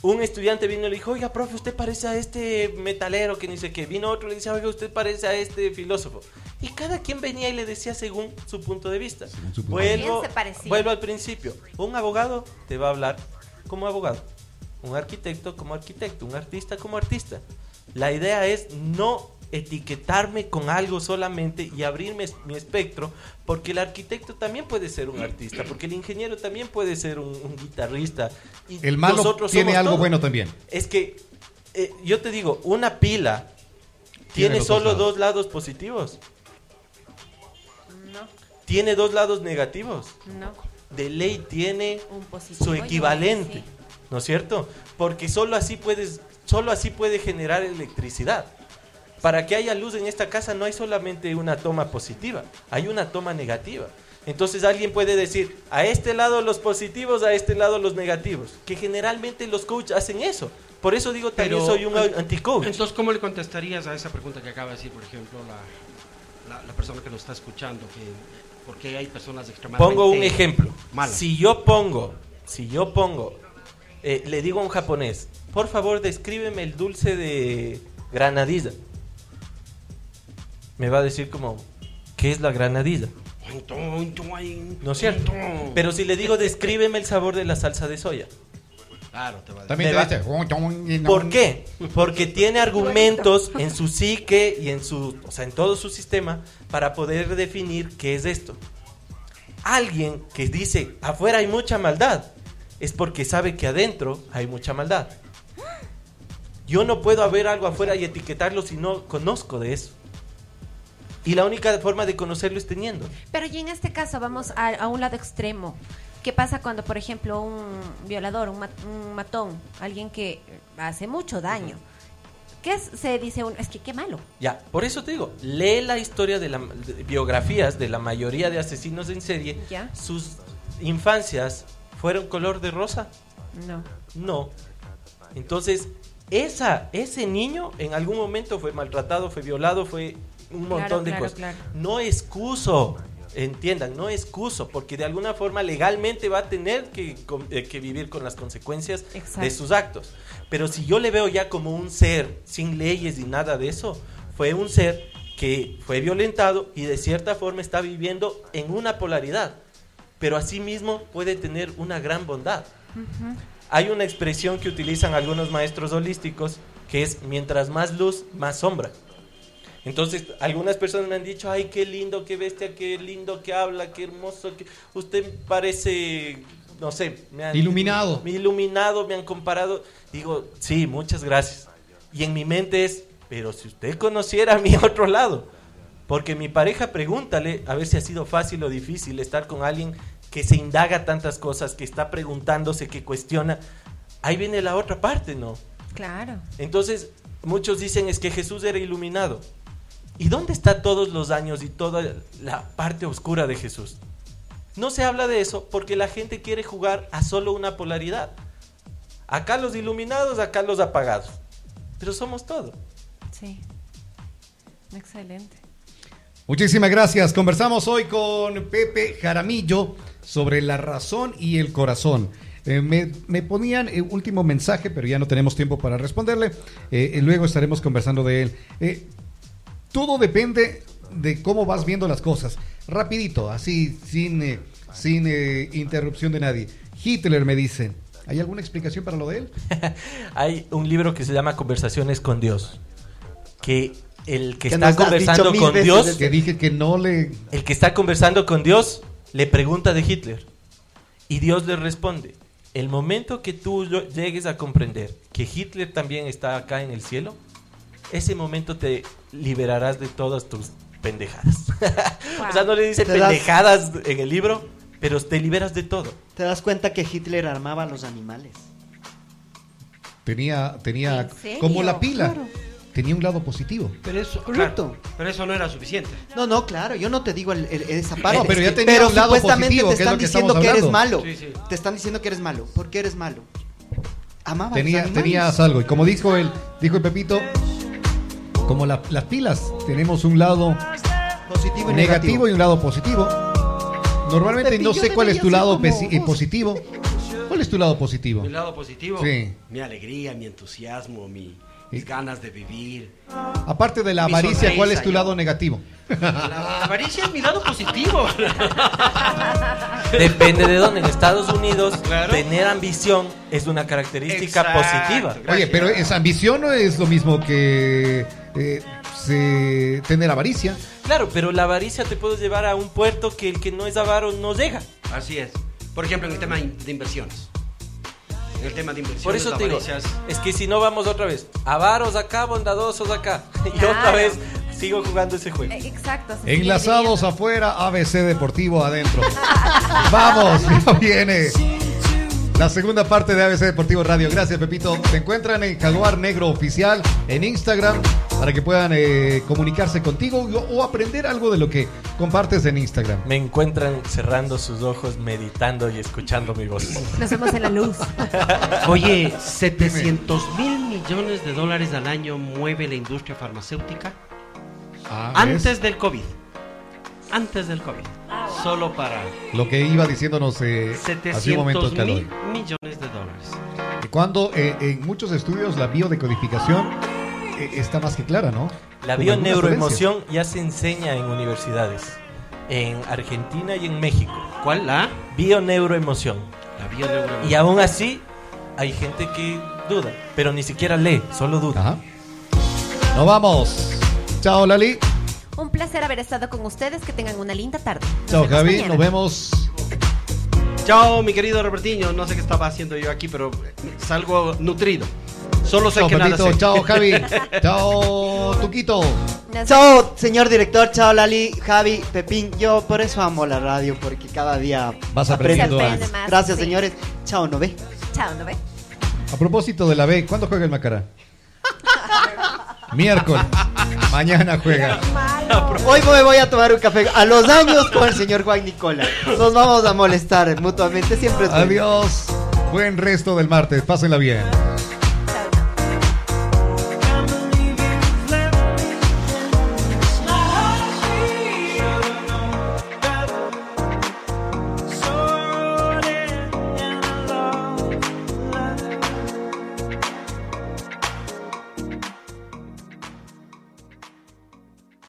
un estudiante vino y le dijo, oiga, profe, usted parece a este metalero que dice que vino otro y le dice, oiga, usted parece a este filósofo. Y cada quien venía y le decía según su punto de vista. punto de Vuelvo, vista. se vuelvo al principio. Un abogado te va a hablar como abogado. Un arquitecto como arquitecto. Un artista como artista. La idea es no etiquetarme con algo solamente y abrirme mi espectro, porque el arquitecto también puede ser un artista, porque el ingeniero también puede ser un, un guitarrista. Y El malo nosotros tiene somos algo bueno también. Es que eh, yo te digo, una pila Tiene solo lados. dos lados positivos, No, tiene dos lados negativos. no. De ley tiene Un positivo su equivalente, sí. ¿no es cierto? Porque solo así puedes, solo así puede generar electricidad. Para que haya luz en esta casa no hay solamente una toma positiva, hay una toma negativa. Entonces alguien puede decir, a este lado los positivos, a este lado los negativos. Que generalmente los coaches hacen eso. Por eso digo, también Pero, soy un anti-coach. Entonces, ¿cómo le contestarías a esa pregunta que acaba de decir, por ejemplo, la, la, la persona que nos está escuchando? Que, ¿Por qué hay personas extremadamente Pongo un ejemplo. malas? Si yo pongo, si yo pongo, eh, le digo a un japonés, por favor descríbeme el dulce de granadilla. Me va a decir como, ¿qué es la granadilla? ¿No es cierto? Pero si le digo, descríbeme el sabor de la salsa de soya. Claro, te va a También Me te va- dice. ¿Por qué? Porque tiene argumentos en su psique y en su, o sea, en todo su sistema para poder definir qué es esto. Alguien que dice afuera hay mucha maldad es porque sabe que adentro hay mucha maldad. Yo no puedo ver algo afuera y etiquetarlo si no conozco de eso. Y la única forma de conocerlo es teniendo. Pero y en este caso vamos a, a un lado extremo. ¿Qué pasa cuando, por ejemplo, un violador, un, ma- un matón, alguien que hace mucho daño? ¿Qué es- se dice uno? Es que qué malo. Ya, por eso te digo, lee la historia de las biografías de la mayoría de asesinos en serie. Ya. Sus infancias fueron color de rosa. No. No. Entonces, esa, ese niño en algún momento fue maltratado, fue violado, fue un Claro, montón de claro, cosas. claro. No excuso, entiendan, no excuso, porque de alguna forma legalmente va a tener que, eh, que vivir con las consecuencias Exacto. de sus actos. Pero si yo le veo ya como un ser sin leyes y nada de eso, fue un ser que fue violentado y de cierta forma está viviendo en una polaridad, pero asimismo puede tener una gran bondad. Hay una expresión que utilizan algunos maestros holísticos que es mientras más luz, más sombra. Entonces, algunas personas me han dicho, ay, qué lindo, qué bestia, qué lindo que habla, qué hermoso, que usted parece, no sé, me han- Iluminado. Iluminado, me han comparado. Digo, sí, muchas gracias. Y en mi mente es, pero si usted conociera mi otro lado, porque mi pareja, pregúntale a ver si ha sido fácil o difícil estar con alguien que se indaga tantas cosas, que está preguntándose, que cuestiona. Ahí viene la otra parte, ¿no? Claro. Entonces, muchos dicen es que Jesús era iluminado. ¿Y dónde está todos los años y toda la parte oscura de Jesús? No se habla de eso porque la gente quiere jugar a solo una polaridad. Acá los iluminados, acá los apagados. Pero somos todo. Sí. Excelente. Muchísimas gracias. Conversamos hoy con Pepe Jaramillo sobre la razón y el corazón. Eh, me, me ponían eh, último mensaje, pero ya no tenemos tiempo para responderle. Eh, eh, luego estaremos conversando de él. Todo depende de cómo vas viendo las cosas. Rapidito, así, sin, eh, sin eh, interrupción de nadie. Hitler me dice, ¿hay alguna explicación para lo de él? Hay un libro que se llama Conversaciones con Dios. Que el que, Que está conversando con Dios. Que dije que no le. El que está conversando con Dios le pregunta de Hitler. Y Dios le responde. El momento que tú llegues a comprender que Hitler también está acá en el cielo, ese momento te liberarás de todas tus pendejadas. o sea, no le dice das- pendejadas en el libro, pero te liberas de todo. ¿Te das cuenta que Hitler armaba a los animales? Tenía, tenía como la pila. Claro. Tenía un lado positivo. Pero eso, Correcto. claro, pero eso no era suficiente. No, no, claro, yo no te digo el- el- esa parte. No, pero Es ya que- tenía pero un lado supuestamente positivo, te que es lo están que diciendo que eres malo. Sí, sí. Te están diciendo que eres malo. ¿Por qué eres malo? Amaba a los Tenía, animales. tenías algo. Y como dijo el, dijo el Pepito, como la- las pilas, tenemos un lado Positivo y negativo, negativo. y un lado positivo. Normalmente no sé cuál es tu lado eh, positivo. ¿Cuál es tu lado positivo? Mi lado positivo, Sí. mi alegría, mi entusiasmo, mi, mis ganas de vivir. Aparte de la Mi avaricia, ¿cuál es tu yo. lado negativo? La avaricia es mi lado positivo. Depende de dónde. En Estados Unidos, tener ambición es una característica Exacto, positiva. Oye, pero esa ambición no es lo mismo que eh, se- tener avaricia. Claro, pero la avaricia te puede llevar a un puerto que el que no es avaro no llega. Así es. Por ejemplo, en el tema de inversiones. En el tema de inversiones. Por eso te digo, es- que si no vamos otra vez, avaros acá, bondadosos acá. Y otra Claro. vez sigo jugando ese juego. Eh, Exacto. Enlazados afuera, ABC Deportivo adentro. Vamos, ya viene. La segunda parte de ABC Deportivo Radio. Gracias, Pepito. Se encuentran en Jaguar Negro Oficial en Instagram para que puedan eh, comunicarse contigo o, o aprender algo de lo que compartes en Instagram. Me encuentran cerrando sus ojos, meditando y escuchando mi voz. Nos vemos en la luz. Oye, 700 mil millones de dólares al año mueve la industria farmacéutica Ah, antes ¿ves? del COVID. Antes del COVID. Solo para Lo que iba diciéndonos eh, hace un momento 700 mil millones de dólares. Y Cuando eh, en muchos estudios la biodecodificación está más que clara, ¿no? La bioneuroemoción ya se enseña en universidades, en Argentina y en México. ¿Cuál? La bioneuroemoción. La bioneuroemoción. Y aún así hay gente que duda, pero ni siquiera lee, solo duda. Ajá. Nos vamos. Chao, Lali. Un placer haber estado con ustedes. Que tengan una linda tarde. Nos Chao, Javi. mañana. Nos vemos. Chao, mi querido Robertiño. No sé qué estaba haciendo yo aquí, pero salgo nutrido. Solo sé Chao, que nada Pepito. sé. Chao, Javi. Chao, Tuquito. Chao, señor director. Chao, Lali, Javi, Pepín. Yo por eso amo la radio, porque cada día Vas aprendo aprendiendo más, Gracias, sí. señores. Chao, ¿no ve? Chao, ¿no ve? A propósito de la B, ¿cuándo juega el Macará? Miércoles. Mañana juega. Hoy me voy a tomar un café a los años con el señor Juan Nicola. Nos vamos a molestar mutuamente. Siempre. Adiós. Buen resto del martes. Pásenla bien.